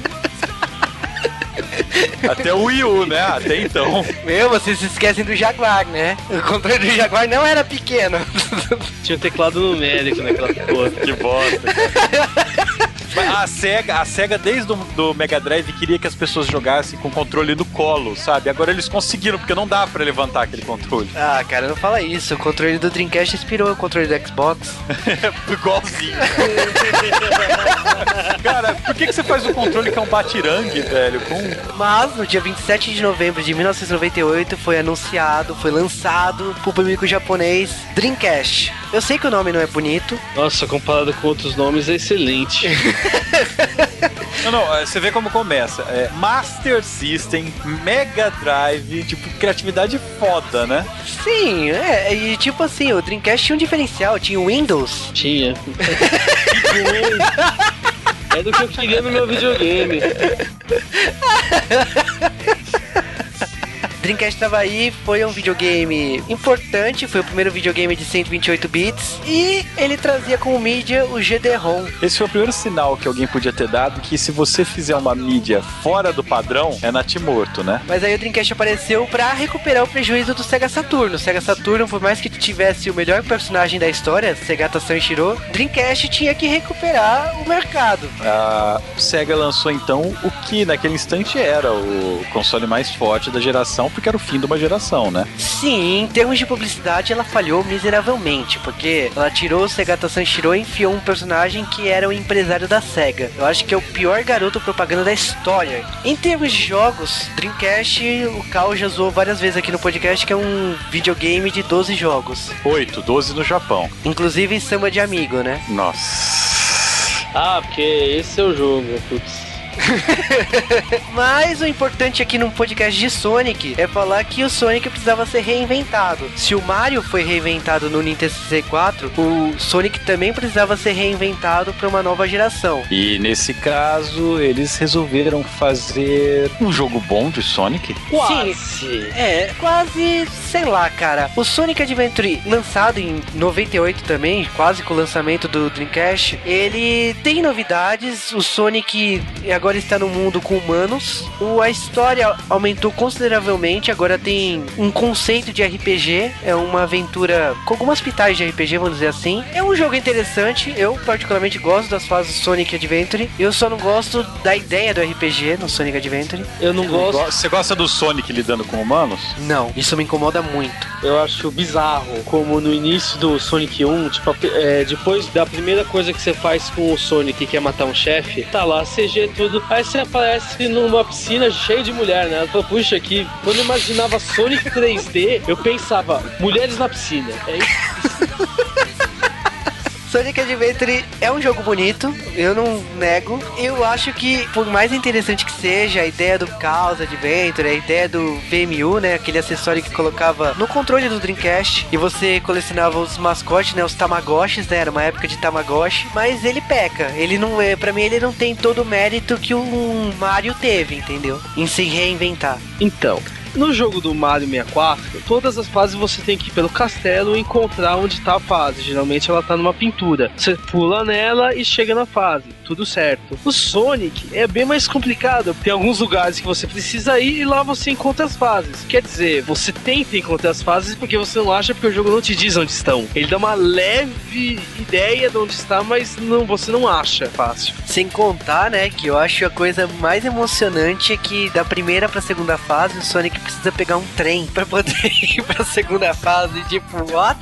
[laughs] Até o Wii U, né? Até então. Meu, vocês se esquecem do Jaguar, né? O controle do Jaguar não era pequeno. [laughs] Tinha um teclado numérico naquela porra. Que bosta. [laughs] A SEGA, a SEGA desde o do Mega Drive queria que as pessoas jogassem com o controle no colo, sabe? Agora eles conseguiram, porque não dá para levantar aquele controle. Ah, cara, não fala isso. O controle do Dreamcast inspirou o controle do Xbox. [laughs] Igualzinho. [laughs] cara, por que, que você faz um controle que é um batirangue, velho? Com... Mas, no dia 27 de novembro de 1998, foi anunciado, foi lançado pro público japonês Dreamcast. Eu sei que o nome não é bonito. Nossa, comparado com outros nomes, é excelente. [laughs] não, não, é, você vê como começa. É Master System, Mega Drive, tipo, criatividade foda, né? Sim, é, e tipo assim, o Dreamcast tinha um diferencial, tinha o Windows. Tinha. [laughs] é do que eu queria no meu videogame. [laughs] Dreamcast estava aí, foi um videogame importante, foi o primeiro videogame de 128 bits e ele trazia como mídia o GD-ROM. Esse foi o primeiro sinal que alguém podia ter dado que se você fizer uma mídia fora do padrão, é natimorto, né? Mas aí o Dreamcast apareceu para recuperar o prejuízo do Sega Saturno. O Sega Saturno, por mais que tivesse o melhor personagem da história, Segata Sanshiro, Dreamcast tinha que recuperar o mercado. A Sega lançou então o que naquele instante era o console mais forte da geração, porque era o fim de uma geração, né? Sim, em termos de publicidade ela falhou miseravelmente, porque ela tirou o Segata Sanshiro e enfiou um personagem que era o empresário da Sega. Eu acho que é o pior garoto propaganda da história. Em termos de jogos, Dreamcast, o Cal já zoou várias vezes aqui no podcast que é um videogame de 12 jogos. 8, 12 no Japão. Inclusive samba de amigo, né? Nossa. Ah, porque esse é o jogo, putz. [laughs] Mas o importante aqui num podcast de Sonic é falar que o Sonic precisava ser reinventado. Se o Mario foi reinventado no Nintendo 64, o Sonic também precisava ser reinventado para uma nova geração. E nesse caso, eles resolveram fazer um jogo bom de Sonic. Quase. Sim, é, quase, sei lá, cara. O Sonic Adventure, lançado em 98 também, quase com o lançamento do Dreamcast, ele tem novidades. O Sonic agora está no mundo com humanos. O, a história aumentou consideravelmente, agora tem um conceito de RPG, é uma aventura com algumas pitais de RPG, vamos dizer assim. É um jogo interessante, eu particularmente gosto das fases Sonic Adventure. Eu só não gosto da ideia do RPG no Sonic Adventure. Eu não gosto. Você gosta do Sonic lidando com humanos? Não, isso me incomoda muito. Eu acho bizarro, como no início do Sonic 1, tipo, é, depois da primeira coisa que você faz com o Sonic, que é matar um chefe, tá lá CG tudo. Aí você aparece numa piscina cheia de mulher, né? Ela fala, puxa, aqui, quando eu imaginava Sonic 3D, eu pensava, mulheres na piscina. É isso. [laughs] Sonic Adventure é um jogo bonito, eu não nego. Eu acho que, por mais interessante que seja a ideia do Chaos Adventure, a ideia do VMU, né? Aquele acessório que colocava no controle do Dreamcast e você colecionava os mascotes, né? Os Tamagotchis, né? Era uma época de Tamagotchi, mas ele peca. Ele não é, para mim, ele não tem todo o mérito que o Mario teve, entendeu? Em se reinventar. Então, no jogo do Mario 64, todas as fases você tem que ir pelo castelo e encontrar onde tá a fase. Geralmente ela tá numa pintura. Você pula nela e chega na fase. Tudo certo. O Sonic é bem mais complicado. Tem alguns lugares que você precisa ir e lá você encontra as fases. Quer dizer, você tenta encontrar as fases porque você não acha porque o jogo não te diz onde estão. Ele dá uma leve ideia de onde está, mas não, você não acha fácil. Sem contar, né, que eu acho a coisa mais emocionante é que da primeira pra segunda fase o Sonic precisa pegar um trem pra poder [laughs] ir pra segunda fase. Tipo, what?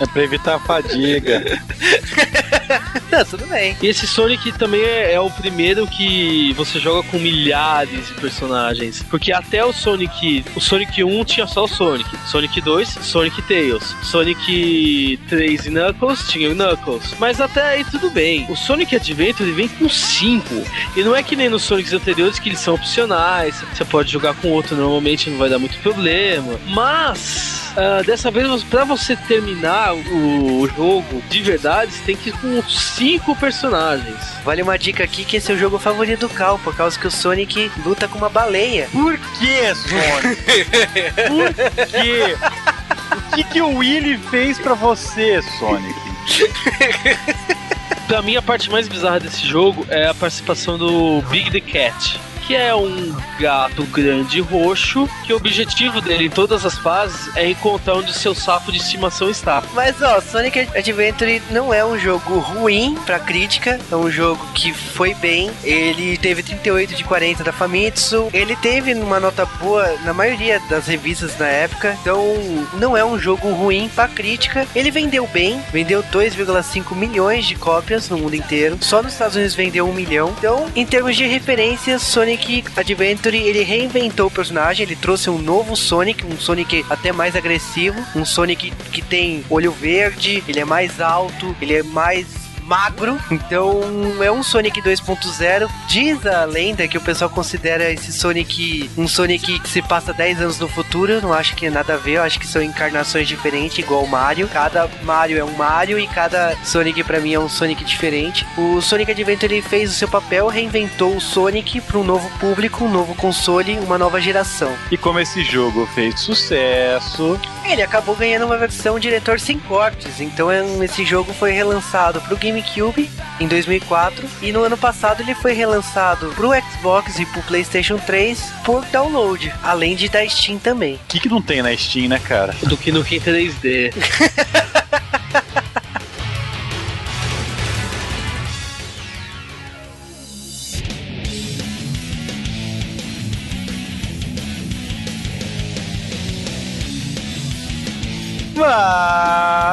É pra evitar a fadiga. [laughs] [laughs] Não, tudo bem. E esse Sonic também é, é o primeiro que você joga com milhares de personagens. Porque até o Sonic. O Sonic 1 tinha só o Sonic. Sonic 2, Sonic Tails. Sonic 3 e Knuckles tinha o Knuckles. Mas até aí tudo bem. O Sonic Adventure vem com 5. E não é que nem nos Sonics anteriores que eles são opcionais. Você pode jogar com outro normalmente, não vai dar muito problema. Mas. Uh, dessa vez, pra você terminar o, o jogo de verdade, você tem que ir com cinco personagens. Vale uma dica aqui que esse é o jogo favorito do Cal, por causa que o Sonic luta com uma baleia. Por que, Sonic? [laughs] Por quê? O que, que o Willy fez pra você, Sonic? Pra mim, a parte mais bizarra desse jogo é a participação do Big the Cat. Que é um gato grande roxo, que o objetivo dele em todas as fases é encontrar onde seu sapo de estimação está. Mas ó, Sonic Adventure não é um jogo ruim pra crítica, é um jogo que foi bem. Ele teve 38 de 40 da Famitsu, ele teve uma nota boa na maioria das revistas na época, então não é um jogo ruim pra crítica. Ele vendeu bem, vendeu 2,5 milhões de cópias no mundo inteiro, só nos Estados Unidos vendeu um milhão. Então, em termos de referências, Sonic Adventure ele reinventou o personagem, ele trouxe um novo Sonic, um Sonic até mais agressivo, um Sonic que tem olho verde, ele é mais alto, ele é mais magro. Então é um Sonic 2.0. Diz a lenda que o pessoal considera esse Sonic um Sonic que se passa 10 anos no futuro. Eu não acho que é nada a ver, eu acho que são encarnações diferentes, igual o Mario. Cada Mario é um Mario e cada Sonic para mim é um Sonic diferente. O Sonic Adventure ele fez o seu papel, reinventou o Sonic para um novo público, um novo console, uma nova geração. E como esse jogo fez sucesso, ele acabou ganhando uma versão diretor sem cortes. Então é esse jogo foi relançado para o GameCube em 2004 e no ano passado ele foi relançado para o Xbox e para o PlayStation 3 por download, além de da Steam também. O que, que não tem na Steam, né, cara? Do que no 3D. [laughs]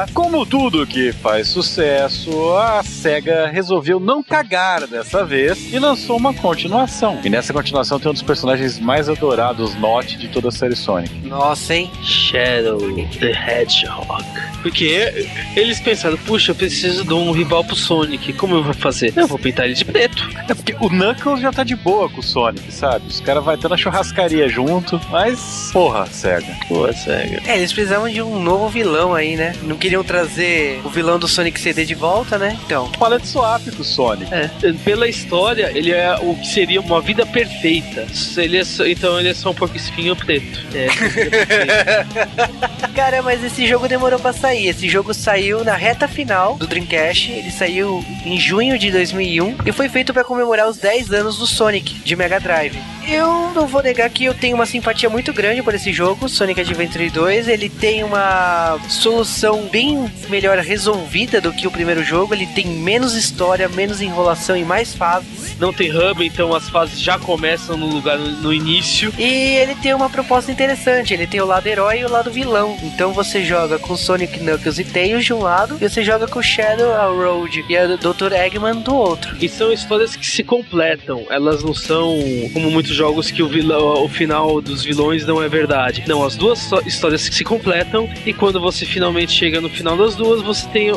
Mas, como tudo que faz sucesso, a SEGA resolveu não cagar dessa vez e lançou uma continuação. E nessa continuação tem um dos personagens mais adorados, Not, de toda a série Sonic. Nossa, hein? Shadow the Hedgehog. Porque eles pensaram, puxa, eu preciso de um rival pro Sonic. Como eu vou fazer? Eu vou pintar ele de preto. É porque o Knuckles já tá de boa com o Sonic, sabe? Os caras vão ter na churrascaria junto, mas porra, SEGA. Porra, SEGA. É, eles precisavam de um novo vilão aí, né? Não queriam trazer o vilão do Sonic CD de volta, né? Então. Fala de swap com o Sonic. É, pela história, ele é o que seria uma vida perfeita. Ele é só, então ele é só um porco espinho preto. É, [laughs] Cara, mas esse jogo demorou pra sair. Esse jogo saiu na reta final do Dreamcast. Ele saiu em junho de 2001 e foi feito para comemorar os 10 anos do Sonic de Mega Drive. Eu não vou negar que eu tenho uma simpatia muito grande por esse jogo, Sonic Adventure 2. Ele tem uma solução bem melhor resolvida do que o primeiro jogo. Ele tem menos história, menos enrolação e mais fases. Não tem hub, então as fases já começam no lugar no, no início. E ele tem uma proposta interessante. Ele tem o lado herói e o lado vilão. Então você joga com Sonic Knuckles e Tails de um lado, e você joga com Shadow, a Road e a Dr. Eggman do outro. E são histórias que se completam. Elas não são como muitos jogos que o, vilão, o final dos vilões não é verdade. Não, as duas histórias que se completam e quando você finalmente chega no final das duas, você tem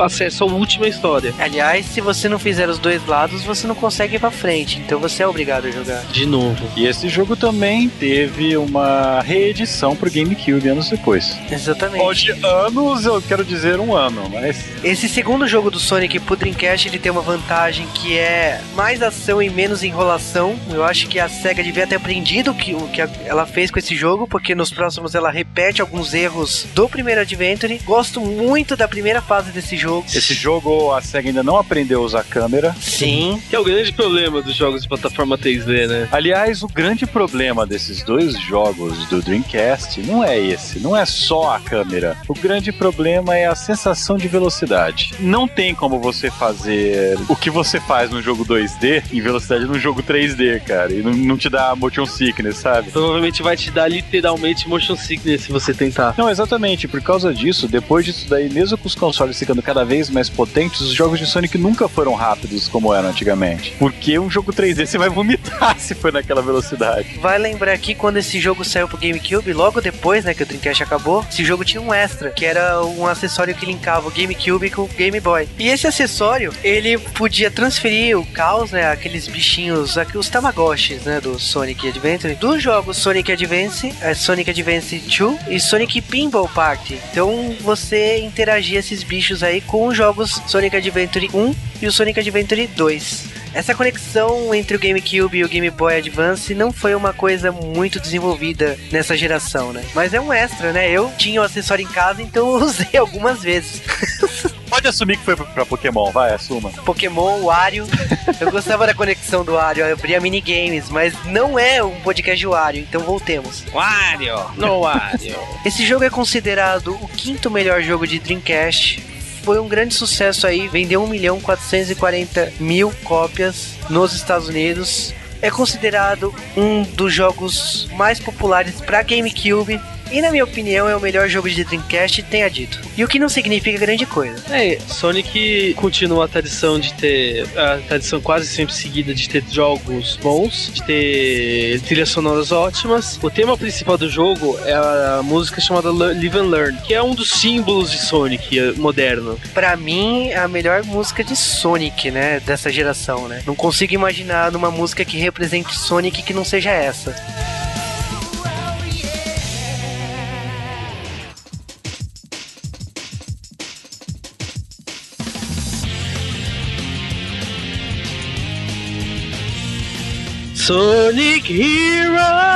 acesso à última história. Aliás, se você não fizer os dois lados, você não consegue ir pra frente. Então você é obrigado a jogar. De novo. E esse jogo também teve uma reedição pro GameCube anos depois. Exatamente. Pode anos, eu quero dizer um ano, mas. Esse segundo jogo do Sonic pro Dreamcast ele tem uma vantagem que é mais ação e menos enrolação. Eu acho que a SEGA devia ter aprendido o que, o que ela fez com esse jogo, porque nos próximos ela repete alguns erros do primeiro Adventure. Gosto muito da primeira fase desse jogo. Esse jogo a SEGA ainda não aprendeu a usar câmera. Sim. Que é o grande problema dos jogos de plataforma 3D, né? Aliás, o grande problema desses dois jogos do Dreamcast não é esse, não é só a câmera. O grande problema é a sensação de velocidade. Não tem como você fazer o que você faz no jogo 2D em velocidade no jogo 3D, cara. E não, não te dá motion sickness, sabe? Provavelmente vai te dar literalmente motion sickness se você tentar. Não, exatamente. Por causa disso, depois disso daí, mesmo com os consoles ficando cada vez mais potentes, os jogos de Sonic nunca foram rápidos como eram antigamente. Porque um jogo 3D você vai vomitar [laughs] se for naquela velocidade. Vai lembrar que quando esse jogo saiu pro GameCube, logo depois, né, que o Dreamcast acabou, esse jogo tinha um extra, que era um acessório que linkava o GameCube com o Game Boy. E esse acessório, ele podia transferir o caos, né, aqueles bichinhos, os Tamagotchis, né, do Sonic Adventure, dos jogos Sonic Advance, é, Sonic Advance 2 e Sonic Pinball Party. Então você interagia esses bichos aí com os jogos Sonic Adventure 1 e o Sonic Adventure 2. Essa conexão entre o GameCube e o Game Boy Advance não foi uma coisa muito desenvolvida nessa geração, né? Mas é um extra, né? Eu tinha o acessório em casa, então eu [laughs] usei algumas vezes. [laughs] Pode assumir que foi pra Pokémon, vai, assuma. Pokémon, Wario. Eu gostava da conexão do Wario, eu abria minigames, mas não é um podcast Wario, então voltemos. Wario, no Wario. [laughs] Esse jogo é considerado o quinto melhor jogo de Dreamcast foi um grande sucesso aí, vendeu 1 milhão 440 mil cópias nos Estados Unidos. É considerado um dos jogos mais populares para GameCube e na minha opinião é o melhor jogo de Dreamcast, tenha dito. E o que não significa grande coisa. É, Sonic continua a tradição de ter a tradição quase sempre seguida de ter jogos bons, de ter trilhas sonoras ótimas. O tema principal do jogo é a música chamada Live and Learn, que é um dos símbolos de Sonic moderno. Para mim, é a melhor música de Sonic, né, dessa geração, né? Não consigo imaginar numa música que represente Sonic que não seja essa. Sonic Hero!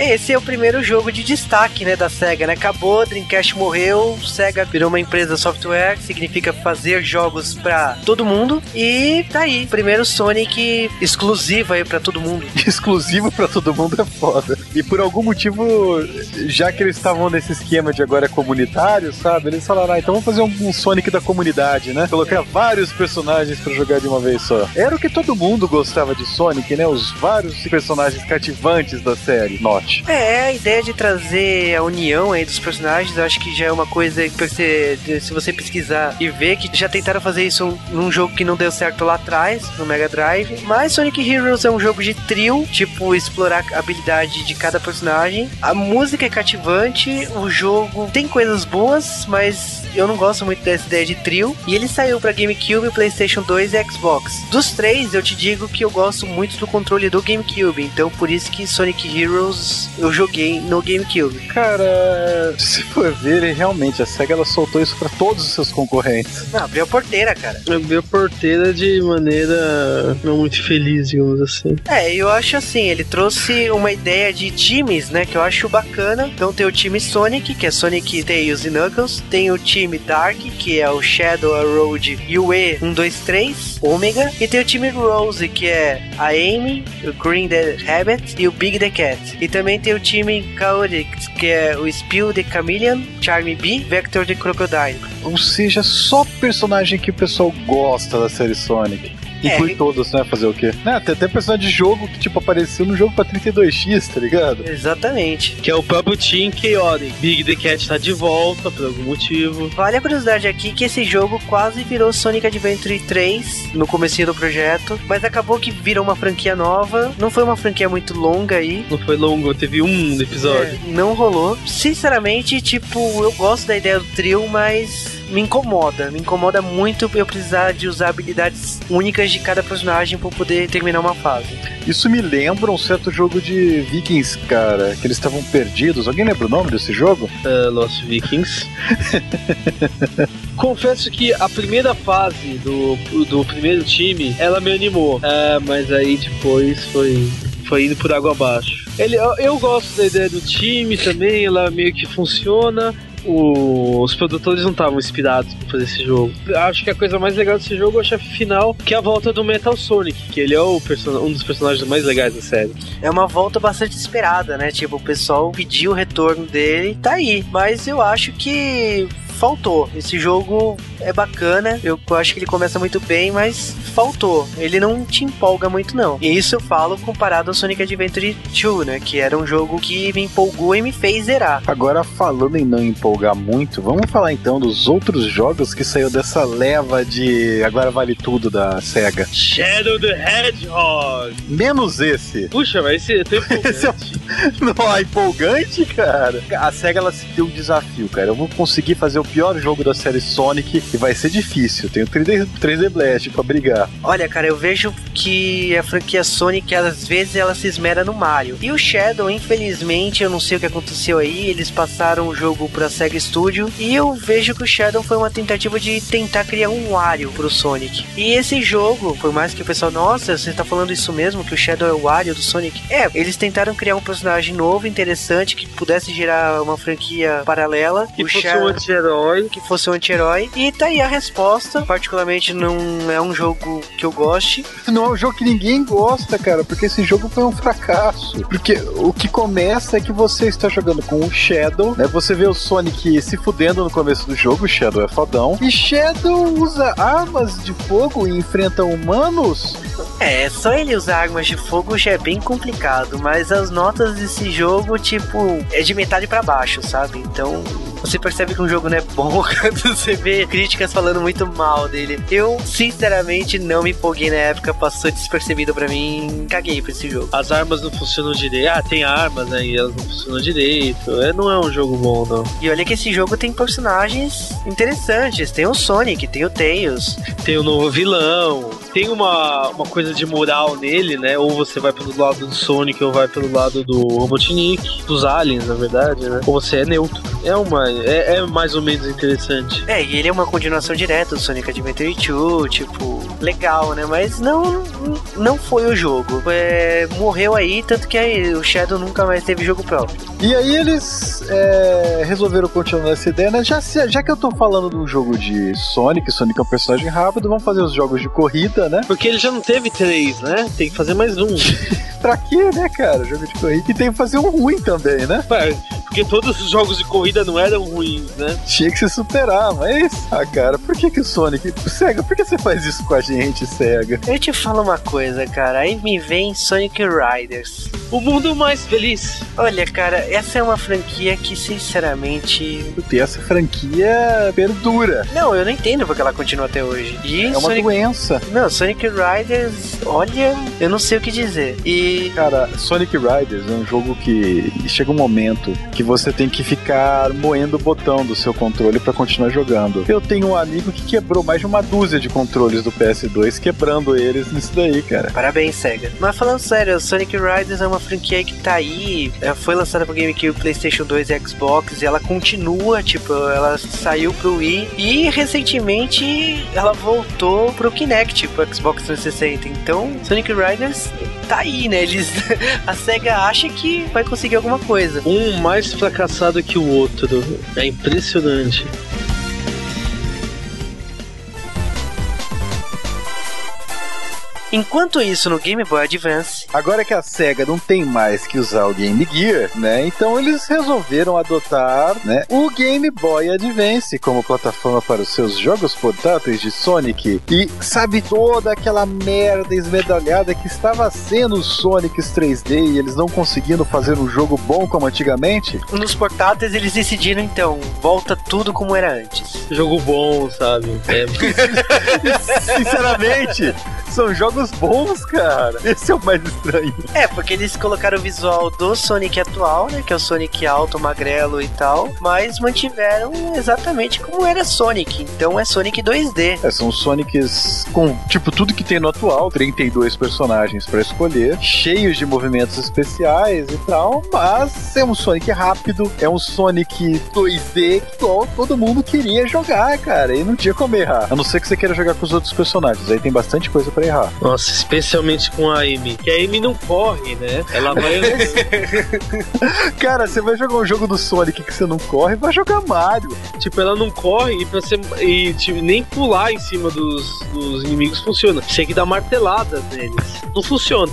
Esse é o primeiro jogo de destaque, né, da SEGA, né? Acabou, Dreamcast morreu, SEGA virou uma empresa software, que significa fazer jogos para todo mundo. E tá aí, primeiro Sonic exclusivo aí para todo mundo. [laughs] Exclusivo para todo mundo é foda. E por algum motivo, já que eles estavam nesse esquema de agora é comunitário, sabe? Eles falaram, ah, então vamos fazer um, um Sonic da comunidade, né? Colocar vários personagens para jogar de uma vez só. Era o que todo mundo gostava de Sonic, né? Os vários personagens cativantes da série. Note. É, a ideia de trazer a união aí dos personagens, eu acho que já é uma coisa que você, se você pesquisar e ver que já tentaram fazer isso num jogo que não deu certo lá atrás, no Mega Drive. Mas Sonic Heroes é um jogo de trio, tipo, explorar a habilidade de cada personagem. A música é cativante, o jogo tem coisas boas, mas eu não gosto muito dessa ideia de trio. E ele saiu para GameCube, PlayStation 2 e Xbox. Dos três, eu te digo que eu gosto muito do controle do GameCube, então por isso que Sonic Heroes eu joguei no GameCube. Cara, se for ver, realmente a SEGA ela soltou isso para todos os seus concorrentes. Não, abriu a porteira, cara. Abriu a porteira de maneira não muito feliz, digamos assim. É, eu acho assim, ele trouxe uma ideia de times, né, que eu acho bacana. Então tem o time Sonic, que é Sonic, Tails e Knuckles, tem o time Dark, que é o Shadow, a Road e o E 1, 2, 3, Omega, e tem o time Rose, que é a Amy, o Green the Rabbit e o Big the Cat. E também tem o time Chaotix, que é o Spill the Chameleon, Charmy B, Vector the Crocodile. Ou seja, só personagem que o pessoal gosta da série Sonic. Inclui É. todos, né? Fazer o quê? Né, tem até personagem de jogo que, tipo, apareceu no jogo pra 32x, tá ligado? Exatamente. Que é o próprio Team Chaotic. Big the Cat tá de volta por algum motivo. Vale a curiosidade aqui que esse jogo quase virou Sonic Adventure 3 no comecinho do projeto, mas acabou que virou uma franquia nova. Não foi uma franquia muito longa aí. Não foi longo, teve um episódio. É, não rolou. Sinceramente, tipo, eu gosto da ideia do trio, mas me incomoda. Me incomoda muito eu precisar de usar habilidades únicas de cada personagem para poder terminar uma fase. Isso me lembra um certo jogo de Vikings, cara, que eles estavam perdidos. Alguém lembra o nome desse jogo? Uh, Lost Vikings. [laughs] Confesso que a primeira fase do, do primeiro time, ela me animou. É, mas aí depois foi, foi indo por água abaixo. Ele, eu, eu gosto da ideia do time também, ela meio que funciona. O- os produtores não estavam inspirados pra fazer esse jogo. Acho que a coisa mais legal desse jogo é o chefe final, que é a volta do Metal Sonic, que ele é um dos personagens mais legais da série. É uma volta bastante esperada, né? Tipo, o pessoal pediu o retorno dele e tá aí. Mas eu acho que faltou. Esse jogo é bacana, eu acho que ele começa muito bem, mas faltou. Ele não te empolga muito, não. E isso eu falo comparado ao Sonic Adventure 2, né? Que era um jogo que me empolgou e me fez zerar. Agora, falando em não empolgar muito, vamos falar então dos outros jogos que saiu dessa leva de agora vale tudo da SEGA. Shadow the Hedgehog! Menos esse. Puxa, mas esse é tão [laughs] Esse é empolgante. [laughs] Não, é empolgante, cara. A SEGA ela se deu um desafio, cara. Eu vou conseguir fazer o pior jogo da série Sonic e vai ser difícil. Tenho 3D, 3D Blast pra brigar. Olha, cara, eu vejo que a franquia Sonic, às vezes, ela se esmera no Mario. E o Shadow, infelizmente, eu não sei o que aconteceu aí, eles passaram o jogo pra Sega Studio. E eu vejo que o Shadow foi uma tentativa de tentar criar um Wario pro Sonic. E esse jogo, por mais que o pessoal, nossa, você tá falando isso mesmo, que o Shadow é o Wario do Sonic? É, eles tentaram criar um personagem novo, interessante, que pudesse gerar uma franquia paralela. Que o fosse Shadow- um anti-herói. Que fosse um anti-herói. E tá aí a resposta. Particularmente não é um jogo que eu goste. Não é um jogo que ninguém gosta, cara, porque esse jogo foi um fracasso. Porque o que começa é que você está jogando com o Shadow, né? Você vê o Sonic se fudendo no começo do jogo, o Shadow é fodão. E Shadow usa armas de fogo e enfrenta humanos. É, só ele usar armas de fogo já é bem complicado, mas as notas notas desse jogo, tipo, é de metade para baixo, sabe? Então, você percebe que um jogo não é bom [laughs] quando você vê críticas falando muito mal dele. Eu, sinceramente, não me empolguei na época, passou despercebido para mim, caguei pra esse jogo. As armas não funcionam direito. Ah, tem armas, né? E elas não funcionam direito. É, não é um jogo bom, não. E olha que esse jogo tem personagens interessantes. Tem o Sonic, tem o Tails. Tem o novo vilão. Tem uma, uma coisa de moral nele, né? Ou você vai pelo lado do Sonic ou vai pelo lado do Robotnik, dos aliens, na verdade, né? Ou você é neutro. É uma é, é, mais ou menos interessante. É, e ele é uma continuação direta do Sonic Adventure 2, tipo, legal, né? Mas não, não foi o jogo. É, morreu aí, tanto que aí, o Shadow nunca mais teve jogo próprio. E aí eles é, resolveram continuar essa ideia, né? Já, já que eu tô falando de um jogo de Sonic, Sonic é um personagem rápido, vamos fazer os jogos de corrida, né? Porque ele já não teve três, né? Tem que fazer mais um. [laughs] pra quê, né, cara? Jogo de corrida. E tem que fazer um ruim também, né? É, porque todos os jogos de corrida não eram ruins, né? Tinha que se superar, mas. Ah, cara, por que que o Sonic. Sega, por que você faz isso com a gente, Sega? Eu te falo uma coisa, cara. Aí me vem Sonic Riders. O mundo mais feliz. Olha, cara, essa é uma franquia que, sinceramente. E essa franquia perdura. Não, eu não entendo porque ela continua até hoje. E é uma Sonic... doença. Não, Sonic Riders, olha, eu não sei o que dizer. E. Cara, Sonic Riders é um jogo que chega um momento que você tem que ficar moendo botão do seu controle para continuar jogando. Eu tenho um amigo que quebrou mais de uma dúzia de controles do PS2, quebrando eles nisso daí, cara. Parabéns, SEGA. Mas falando sério, Sonic Riders é uma franquia que tá aí, foi lançada pro GameCube, PlayStation 2 e Xbox, e ela continua, tipo, ela saiu pro Wii e recentemente ela voltou pro Kinect, pro Xbox 360. Então, Sonic Riders tá aí, né? Eles, [laughs] a SEGA acha que vai conseguir alguma coisa. Um mais fracassado que o outro. É impressionante. Enquanto isso, no Game Boy Advance. Agora que a SEGA não tem mais que usar o Game Gear, né? Então eles resolveram adotar, né, o Game Boy Advance como plataforma para os seus jogos portáteis de Sonic. E sabe toda aquela merda esmedalhada que estava sendo o Sonic 3D e eles não conseguindo fazer um jogo bom como antigamente? Nos portáteis eles decidiram então, volta tudo como era antes. Jogo bom, sabe? É. [laughs] Sinceramente, são jogos bons, cara. Esse é o mais estranho. É, porque eles colocaram o visual do Sonic atual, né? Que é o Sonic alto, magrelo e tal, mas mantiveram exatamente como era Sonic. Então é Sonic 2D. É, são Sonics com, tipo, tudo que tem no atual, 32 personagens para escolher, cheios de movimentos especiais e tal, mas é um Sonic rápido, é um Sonic 2D que todo mundo queria jogar, cara, e não tinha como errar. A não ser que você queira jogar com os outros personagens, aí tem bastante coisa pra errar. Nossa, especialmente com a Amy. Que a Amy não corre, né? Ela vai. [laughs] Cara, você vai jogar um jogo do Sonic que você não corre, vai jogar Mario. Tipo, ela não corre e, pra ser, e tipo, nem pular em cima dos, dos inimigos funciona. Você tem que dar martelada neles. Não funciona.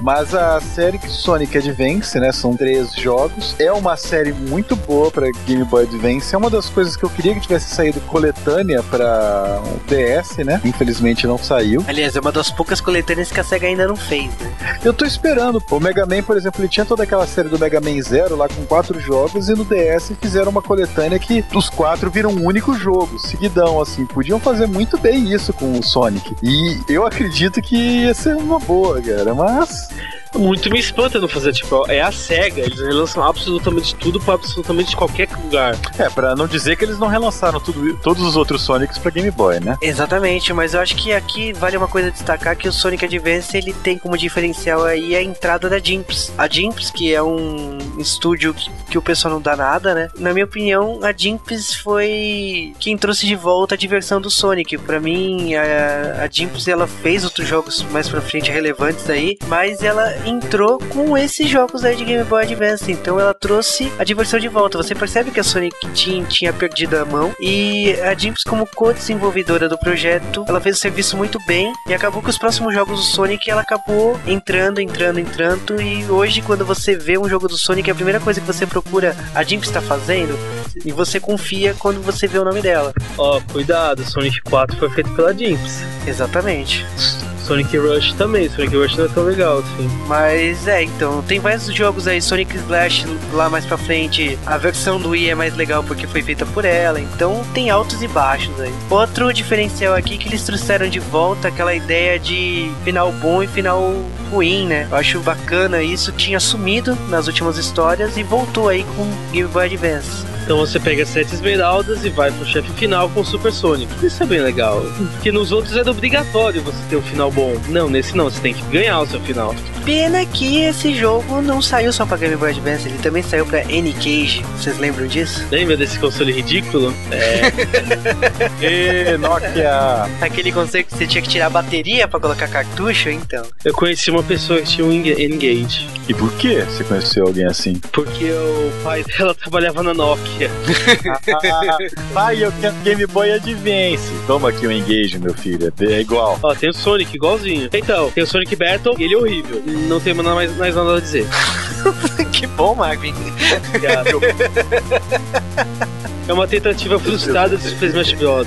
Mas a série Sonic Advance, né? São três jogos. É uma série muito boa pra Game Boy Advance. É uma das coisas que eu queria que tivesse saído coletânea pra o DS, né? Infelizmente não saiu. Aliás, é uma das poucas coletâneas que a SEGA ainda não fez, né? Eu tô esperando, pô. O Mega Man, por exemplo, ele tinha toda aquela série do Mega Man Zero lá com quatro jogos e no DS fizeram uma coletânea que os quatro viram um único jogo, seguidão, assim. Podiam fazer muito bem isso com o Sonic. E eu acredito que ia ser uma boa, cara, mas muito me espanta não fazer, tipo, é a SEGA, eles relançam absolutamente tudo para absolutamente qualquer lugar. É, para não dizer que eles não relançaram tudo, todos os outros Sonics para Game Boy, né? Exatamente, mas eu acho que aqui vale uma coisa destacar que o Sonic Advance ele tem como diferencial aí a entrada da Jimps. A Jimps, que é um estúdio que, que o pessoal não dá nada, né? Na minha opinião, a Jimps foi quem trouxe de volta a diversão do Sonic. Para mim, a, a Jimps ela fez outros jogos mais pra frente relevantes aí, mas ela entrou com esses jogos aí de Game Boy Advance. Então ela trouxe a diversão de volta. Você percebe que a Sonic Team tinha perdido a mão e a Jimps, como co-desenvolvedora do projeto, ela fez o serviço muito bem e acabou que os próximos jogos do Sonic ela acabou entrando, entrando, entrando. E hoje, quando você vê um jogo do Sonic, a primeira coisa que você procura a Jimps está fazendo e você confia quando você vê o nome dela. Ó, oh, cuidado, Sonic 4 foi feito pela Jimps. Exatamente. Sonic Rush também, Sonic Rush não é tão legal assim. Mas é, então, tem vários jogos aí, Sonic Splash lá mais pra frente, a versão do Wii é mais legal porque foi feita por ela, então tem altos e baixos aí. Outro diferencial aqui é que eles trouxeram de volta aquela ideia de final bom e final ruim, né? Eu acho bacana isso, tinha sumido nas últimas histórias e voltou aí com Game Boy Advance. Então você pega sete esmeraldas e vai pro chefe final com Super Sonic. Isso é bem legal. Porque nos outros era obrigatório você ter um final bom. Não, nesse não, você tem que ganhar o seu final. Pena que esse jogo não saiu só pra Game Boy Advance, ele também saiu pra N-Cage. Vocês lembram disso? Lembra desse console ridículo? É. [laughs] e Nokia. Aquele console que você tinha que tirar a bateria pra colocar cartucho, então. Eu conheci uma pessoa que tinha um N-Gage. E por que você conheceu alguém assim? Porque o pai dela [laughs] trabalhava na Nokia. Ah, [laughs] pai, eu quero Game Boy Advance. Toma aqui o um Engage, meu filho. É igual. Ó, tem o Sonic igualzinho. Então, tem o Sonic Battle e ele é horrível. Não tem mais, mais nada a dizer. [laughs] que bom, Marvin. Obrigado. é uma tentativa frustrada de Super Smash Bros.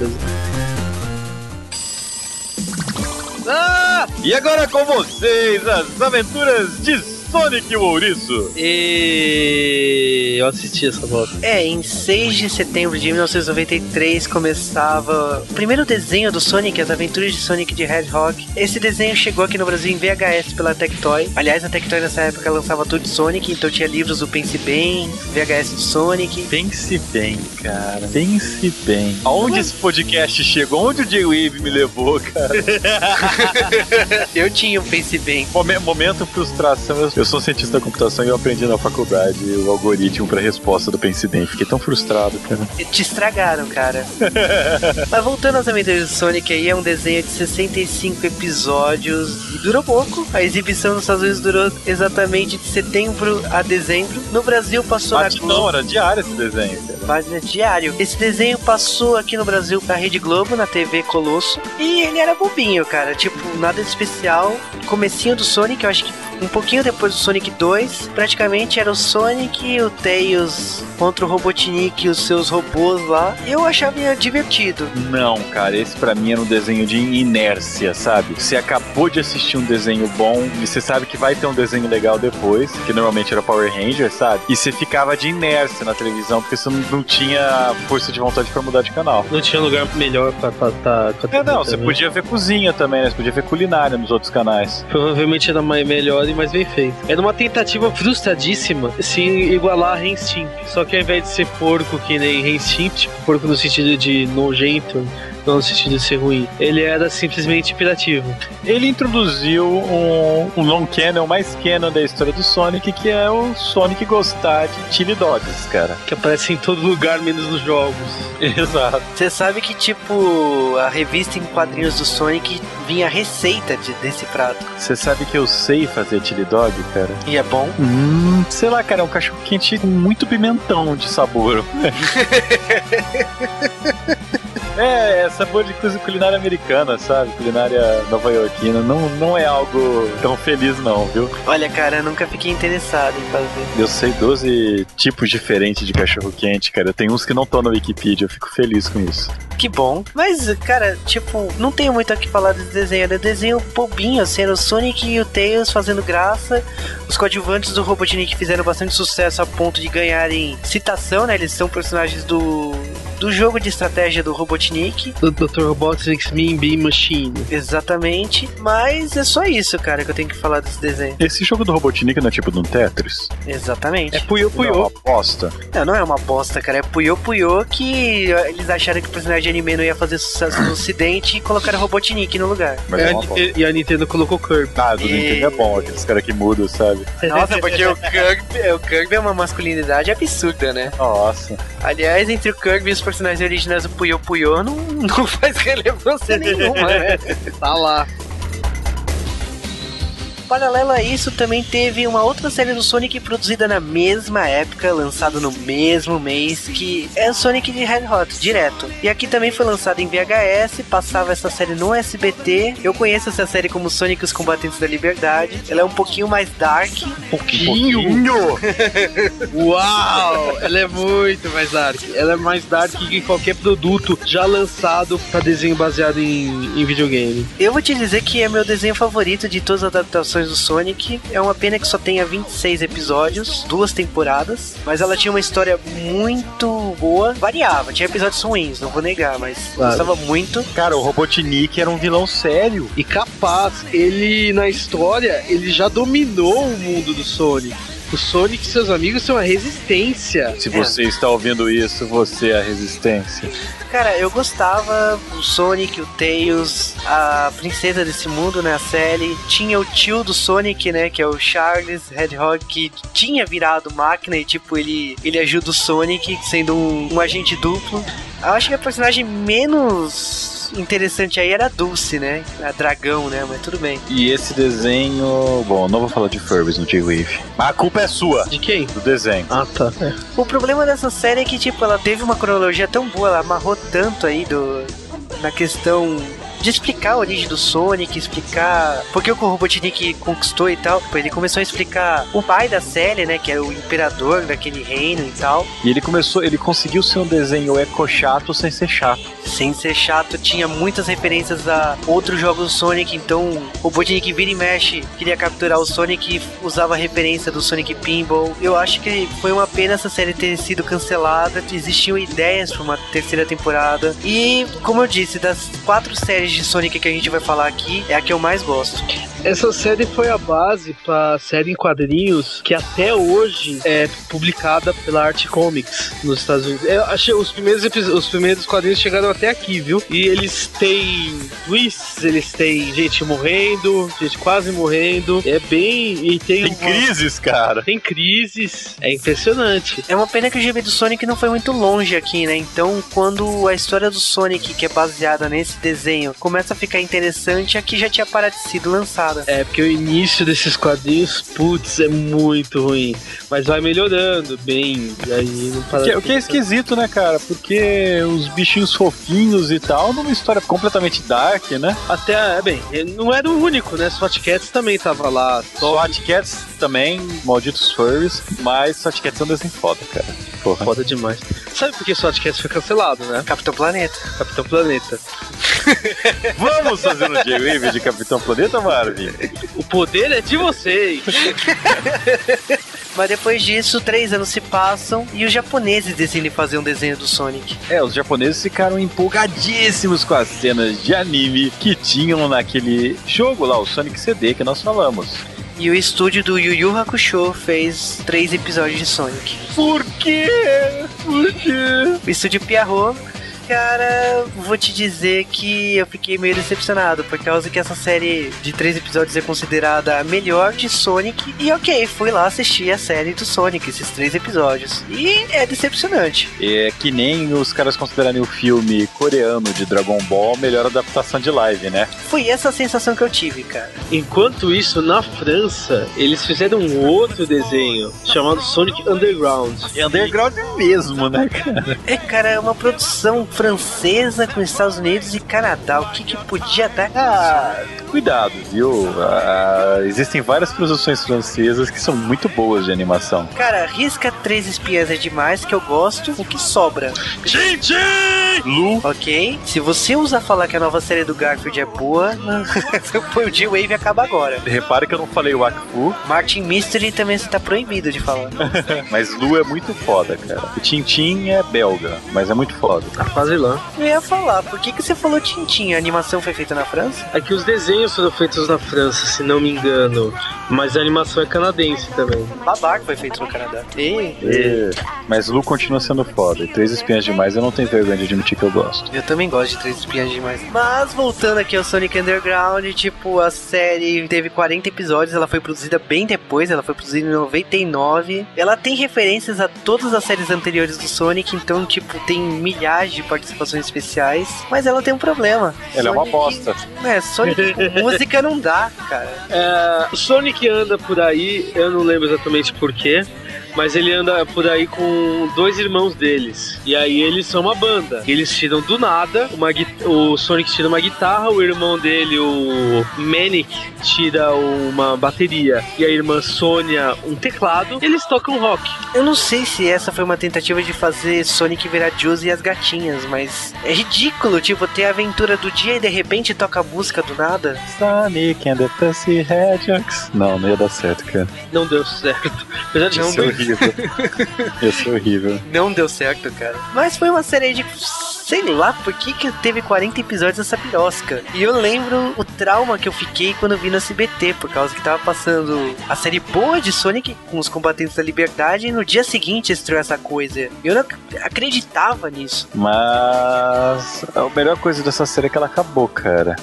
Ah! E agora com vocês, as aventuras de Sonic o Ouriço. E eu assisti essa volta. É, em 6 de setembro de 1993 começava o primeiro desenho do Sonic, as aventuras de Sonic de Hedgehog. Esse desenho chegou aqui no Brasil em VHS pela Tectoy. Aliás, a Tectoy nessa época lançava tudo de Sonic, então tinha livros do Pense Bem, VHS de Sonic. Pense bem, cara. Pense bem. Aonde esse podcast chegou? Onde o J-Wave me levou, cara? [laughs] eu tinha um Pense Bem. Momento frustração, eu sou cientista da computação e eu aprendi na faculdade o algoritmo para resposta do Pensidem. Fiquei tão frustrado, cara. Te estragaram, cara. [laughs] Mas voltando às aventuras do Sonic aí, é um desenho de 65 episódios e durou pouco. A exibição nos Estados Unidos durou exatamente de setembro a dezembro. No Brasil passou Mas na Globo. Não, era diário esse desenho, cara. Página diário. Esse desenho passou aqui no Brasil pra Rede Globo, na TV Colosso. E ele era bobinho, cara. Tipo, nada de especial. Comecinho do Sonic, eu acho que um pouquinho depois do Sonic 2, praticamente era o Sonic e o Tails contra o Robotnik e os seus robôs lá. Eu achava divertido. Não, cara, esse para mim era um desenho de inércia, sabe? Você acabou de assistir um desenho bom e você sabe que vai ter um desenho legal depois, que normalmente era Power Ranger, sabe? E você ficava de inércia na televisão porque você não, tinha força de vontade para mudar de canal. Não tinha lugar melhor pra estar. Tá, é, não, você podia ver cozinha também, né? Você podia ver culinária nos outros canais. Provavelmente era melhor e mais bem feito. Era uma tentativa frustradíssima se igualar a Renstimp. Só que ao invés de ser porco que nem Renstimp, tipo porco no sentido de nojento, não no sentido de ser ruim. Ele era simplesmente imperativo. Ele introduziu um, um long canon mais canon da história do Sonic, que é o Sonic gostar de chili dogs, cara. Que aparece em todo lugar, menos nos jogos. [laughs] Exato. Você sabe que, tipo, a revista em quadrinhos do Sonic vinha receita de, desse prato. Você sabe que eu sei fazer chili dog, cara? E é bom? Hum, sei lá, cara, é um cachorro quente com muito pimentão de sabor. [laughs] É, sabor de culinária americana, sabe? Culinária nova-iorquina. Não, não é algo tão feliz, não, viu? Olha, cara, eu nunca fiquei interessado em fazer. Eu sei 12 tipos diferentes de cachorro-quente, cara. Tem uns que não estão na Wikipedia, eu fico feliz com isso. Que bom. Mas, cara, tipo, não tenho muito o que falar desse desenho. É desenho bobinho, assim, o Sonic e o Tails fazendo graça. Os coadjuvantes do Robotnik fizeram bastante sucesso a ponto de ganharem citação, né? Eles são personagens do do jogo de estratégia do Robotnik. Do Dr. Robotnik's Mean Bean Machine. Exatamente. Mas é só isso, cara, que eu tenho que falar desse desenho. Esse jogo do Robotnik não é tipo de um Tetris? Exatamente. É Puyo Puyo. Não é uma bosta. Não, não é uma bosta, cara. É Puyo Puyo que eles acharam que o personagem de anime não ia fazer sucesso no ocidente e colocaram Robotnik no lugar. Mas é, é e a Nintendo colocou Kirby. Ah, do e... Nintendo é bom, aqueles caras que mudam, sabe? Nossa, porque o [laughs] Kirby, o Kirby é uma masculinidade absurda, né? Nossa. Aliás, entre o Kirby e os personagens originais do Puyo Puyo não, não faz relevância nenhuma, né? Tá lá. Paralelo a isso, também teve uma outra série do Sonic produzida na mesma época, lançada no mesmo mês, que é o Sonic de Red Hot, direto. E aqui também foi lançado em VHS, passava essa série no SBT. Eu conheço essa série como Sonic os Combatentes da Liberdade. Ela é um pouquinho mais dark. Pouquinho? [laughs] Uau! Ela é muito mais dark. Ela é mais dark que qualquer produto já lançado para desenho baseado em, em videogame. Eu vou te dizer que é meu desenho favorito de todas as adaptações do Sonic. É uma pena que só tenha 26 episódios, duas temporadas, mas ela tinha uma história muito boa. Variava, tinha episódios ruins, não vou negar, mas Claro. gostava muito. Cara, o Robotnik era um vilão sério. E capaz, ele na história, ele já dominou o mundo do Sonic. O Sonic e seus amigos são a resistência. Se É. você está ouvindo isso, você é a resistência. Cara, eu gostava do Sonic, o Tails, a princesa desse mundo, né, a Sally. Tinha o tio do Sonic, né, que é o Charles Hedgehog, que tinha virado máquina e, tipo, ele, ele ajuda o Sonic, sendo um, um agente duplo. Eu acho que a personagem menos interessante aí era a Dulce, né, a dragão, né, mas tudo bem. E esse desenho. Bom, não vou falar de Furbies no J-Wave. Mas a culpa é sua, De quem? do desenho. Ah, tá. O problema dessa série é que, tipo, ela teve uma cronologia tão boa, ela amarrou tanto aí do, na questão de explicar a origem do Sonic, explicar por que o Robotnik conquistou e tal. Ele começou a explicar o pai da série, né, que era o imperador daquele reino e tal. E ele começou, ele conseguiu ser um desenho eco-chato sem ser chato. Sem ser chato, tinha muitas referências a outros jogos do Sonic, então o Robotnik vira e mexe, queria capturar o Sonic e usava a referência do Sonic Pinball. Eu acho que foi uma pena essa série ter sido cancelada, existiam ideias para uma terceira temporada. E, como eu disse, das quatro séries de Sonic que a gente vai falar aqui, é a que eu mais gosto. Essa série foi a base pra série em quadrinhos que até hoje é publicada pela Art Comics nos Estados Unidos. Eu achei os primeiros os primeiros quadrinhos chegaram até aqui, viu? E eles têm twists, eles têm gente morrendo, gente quase morrendo. É bem e tem, Tem uma- crises, cara. tem crises. É impressionante. É uma pena que o GB do Sonic não foi muito longe aqui, né? Então, quando a história do Sonic, que é baseada nesse desenho, começa a ficar interessante, aqui já tinha parado de sido lançada. É, porque o início desses quadrinhos, putz, é muito ruim. Mas vai melhorando bem. E aí não para O que, o que é esquisito, né, cara? Porque os bichinhos fofinhos e tal, numa história completamente dark, né? Até, é bem, não era o único, né? SWAT Cats também tava lá. SWAT Cats também, malditos furries, mas SWAT Cats é um desenho foda, cara. Porra. Foda demais. Sabe por que SWAT Cats foi cancelado, né? Capitão Planeta. Capitão Planeta. [laughs] Vamos fazer um J-Wave de Capitão Planeta, Marvin? O poder é de vocês. [laughs] Mas depois disso, três anos se passam e os japoneses decidem fazer um desenho do Sonic. É, os japoneses ficaram empolgadíssimos com as cenas de anime que tinham naquele jogo lá, o Sonic CD que nós falamos. E o estúdio do Yu Yu Hakusho fez três episódios de Sonic. Por quê? Por quê? O estúdio Pierrot, cara, vou te dizer que eu fiquei meio decepcionado, por causa que essa série de três episódios é considerada a melhor de Sonic. E ok, fui lá assistir a série do Sonic, esses três episódios. E é decepcionante. É que nem os caras considerarem o filme coreano de Dragon Ball a melhor adaptação de live, né? Foi essa a sensação que eu tive, cara. Enquanto isso, na França, eles fizeram um outro desenho chamado Sonic Underground. É underground mesmo, né, cara? É, cara, é uma produção francesa com Estados Unidos e Canadá. O que que podia dar? Ah, cuidado, viu? Ah, existem várias produções francesas que são muito boas de animação. Cara, risca três espiãs é demais, que eu gosto. O que sobra? Gente! Lu, Ok? Se você usar falar que a nova série do Garfield é boa, [laughs] o G-Wave acaba agora. repare que eu não falei o Akfu, Martin Mystery também você tá proibido de falar. [laughs] mas Lu é muito foda, cara. O Tintin é belga, mas é muito foda. Tá lá. Eu ia falar, por que, que você falou Tintin? A animação foi feita na França? É que os desenhos foram feitos na França, se não me engano. Mas a animação é canadense também. Babar que foi feito no Canadá. E É, Mas Lu continua sendo foda. E Três Espiãs Demais eu não tenho vergonha de admitir que eu gosto. Eu também gosto de Três Espiãs demais. Mas voltando aqui ao Sonic Underground, tipo, a série teve 40 episódios, ela foi produzida bem depois, ela foi produzida em 99. Ela tem referências a todas as séries anteriores do Sonic, então, tipo, tem milhares de participações especiais, mas ela tem um problema. Ela Sonic, é uma bosta. É, Sonic com [laughs] música não dá, cara. É, Sonic anda por aí, eu não lembro exatamente porquê mas ele anda por aí com dois irmãos deles. E aí eles são uma banda. Eles tiram do nada, uma, o Sonic tira uma guitarra, o irmão dele, o Manic, tira uma bateria. E a irmã Sônia um teclado. eles tocam rock. Eu não sei se essa foi uma tentativa de fazer Sonic virar Juice e as gatinhas, mas é ridículo, tipo, ter a aventura do dia e de repente toca a música do nada. Sonic and the Pussy Hedgehogs. Não, não ia dar certo, cara. Não deu certo. Apesar de não deu horrível. Ia ser horrível. Não deu certo, cara. Mas foi uma série de. Sei lá por que, que teve 40 episódios dessa pirosca. E eu lembro o trauma que eu fiquei quando vi no SBT, por causa que tava passando a série boa de Sonic com os combatentes da liberdade e no dia seguinte estreou essa coisa. Eu não acreditava nisso. Mas a melhor coisa dessa série é que ela acabou, cara.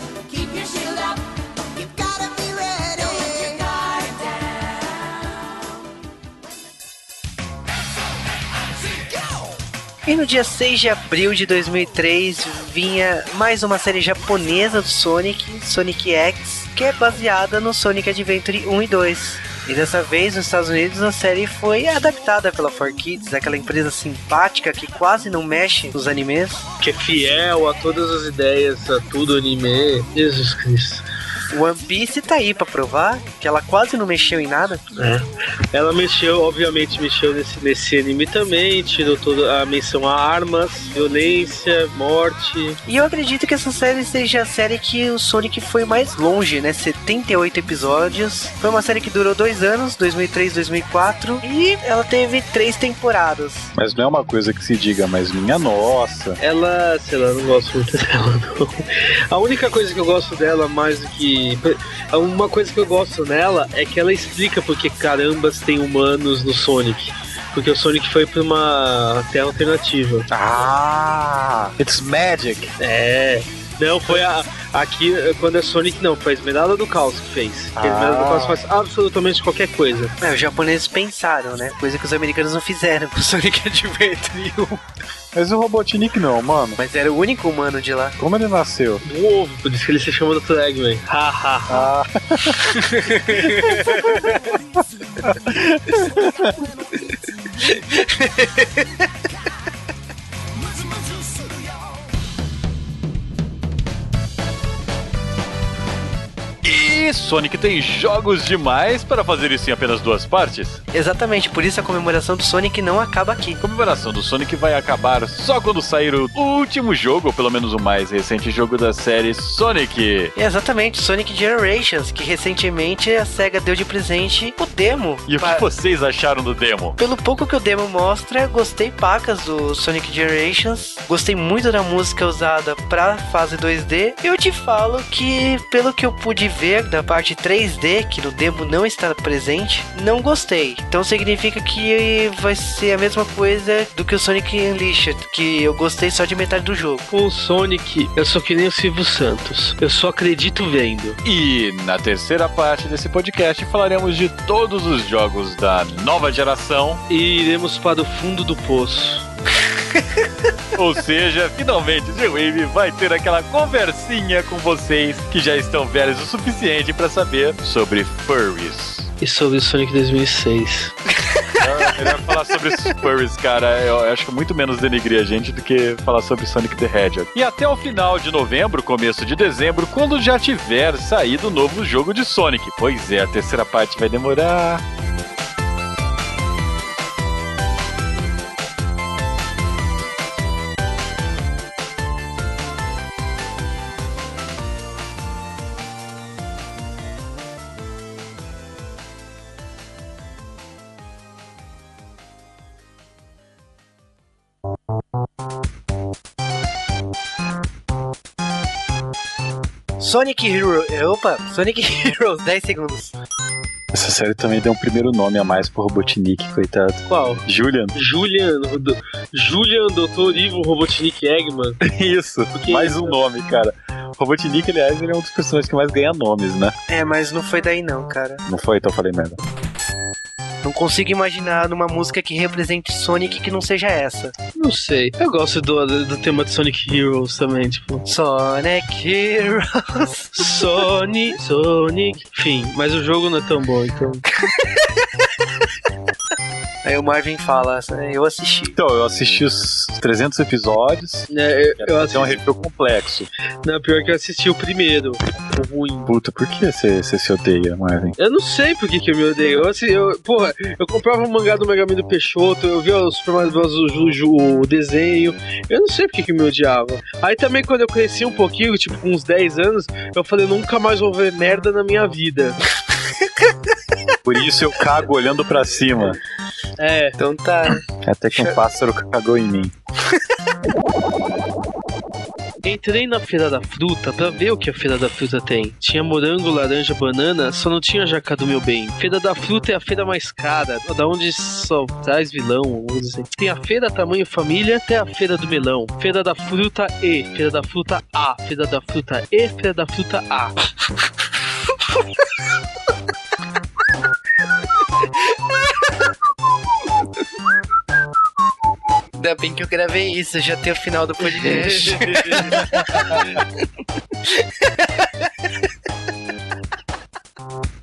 E no dia 6 de abril de 2003 vinha mais uma série japonesa do Sonic, Sonic X, que é baseada no Sonic Adventure 1 e 2. E dessa vez, nos Estados Unidos, a série foi adaptada pela 4Kids, aquela empresa simpática que quase não mexe nos animes. Que é fiel a todas as ideias, a tudo anime. Jesus Cristo. One Piece tá aí pra provar que ela quase não mexeu em nada. É. Ela mexeu, obviamente, mexeu nesse, nesse anime também, tirou toda a menção a armas, violência, morte. E eu acredito que essa série seja a série que o Sonic foi mais longe, né? 78 episódios. Foi uma série que durou dois anos, 2003, 2004, e ela teve três temporadas. Mas não é uma coisa que se diga, mas minha nossa. Ela, sei lá, não gosto muito [laughs] dela, não. A única coisa que eu gosto dela mais do que [laughs] uma coisa que eu gosto nela é que ela explica porque carambas tem humanos no Sonic. Porque o Sonic foi pra uma terra alternativa. Ah! It's magic! É. Não, foi a. Aqui, quando é Sonic, não, foi a Esmeralda do Caos que fez. Ah. A Esmeralda do Caos faz absolutamente qualquer coisa. É, os japoneses pensaram, né? Coisa que os americanos não fizeram com o Sonic [laughs] Adventure 1. Mas o Robotnik não, mano. Mas era o único humano de lá. Como ele nasceu? Do ovo, por isso que ele se chama Dr. Eggman. Ha, ha, ha. Ah. [laughs] E Sonic tem jogos demais para fazer isso em apenas duas partes? Exatamente, por isso a comemoração do Sonic não acaba aqui. A comemoração do Sonic vai acabar só quando sair o último jogo, ou pelo menos o mais recente jogo da série Sonic. Exatamente, Sonic Generations, que recentemente a SEGA deu de presente o demo. E o que vocês acharam do demo? Pelo pouco que o demo mostra, gostei pacas do Sonic Generations, gostei muito da música usada pra fase 2D. Eu te falo que, pelo que eu pude ver da parte 3D, que no demo não está presente, não gostei. Então significa que vai ser a mesma coisa do que o Sonic Unleashed, que eu gostei só de metade do jogo. Com o Sonic, eu sou que nem o Silvio Santos. Eu só acredito vendo. E na terceira parte desse podcast falaremos de todos os jogos da nova geração. E iremos para o fundo do poço. [laughs] Ou seja, finalmente o G-Wave vai ter aquela conversinha com vocês que já estão velhos o suficiente para saber sobre furries. E sobre Sonic 2006. É melhor falar sobre os furries, cara. Eu acho que muito menos denigrir a gente do que falar sobre Sonic the Hedgehog. E até o final de novembro, começo de dezembro, quando já tiver saído o novo jogo de Sonic. Pois é, a terceira parte vai demorar. Sonic Hero. Opa, Sonic [laughs] Heroes, 10 segundos. Essa série também deu um primeiro nome a mais pro Robotnik, coitado. Qual? Julian. Julian, do- Julian Dr. Ivo Robotnik Eggman. [laughs] Isso, Porque mais isso? um nome, cara. Robotnik, aliás, ele é um dos personagens que mais ganha nomes, né? É, mas não foi daí não, cara. Não foi? Então eu falei merda. Não consigo imaginar numa música que represente Sonic que não seja essa. Não sei. Eu gosto do, do tema de Sonic Heroes também, tipo. Sonic Heroes. Sonic, Sonic. Enfim, mas o jogo não é tão bom, então. [laughs] Aí o Marvin fala, eu assisti. Então, eu assisti os 300 episódios. É, eu, eu fazer um assisti, review complexo. não, pior que eu assisti o primeiro, o ruim. Puta, por que você você se odeia, Marvin? Eu não sei por que, que eu me odeio. Eu, assim, eu, porra, eu comprava o mangá do Mega Man do Peixoto, eu via o Super Mario Bros. O, o- o desenho. Eu não sei por que, que eu me odiava. Aí também, quando eu cresci um pouquinho, tipo, com uns 10 anos, eu falei, nunca mais vou ver merda na minha vida. Por isso eu cago olhando pra cima. É. Então tá. Até que um pássaro cagou em mim. Entrei na Feira da Fruta pra ver o que a Feira da Fruta tem. Tinha morango, laranja, banana, só não tinha jaca do meu bem. Feira da Fruta é a feira mais cara, da onde só traz vilão, assim. Tem a Feira Tamanho Família, tem a Feira do Melão. Feira da Fruta E, Feira da Fruta A, Feira da Fruta E, Feira da Fruta A. [laughs] Ainda bem que eu gravei isso, já tem o final do podcast. [laughs]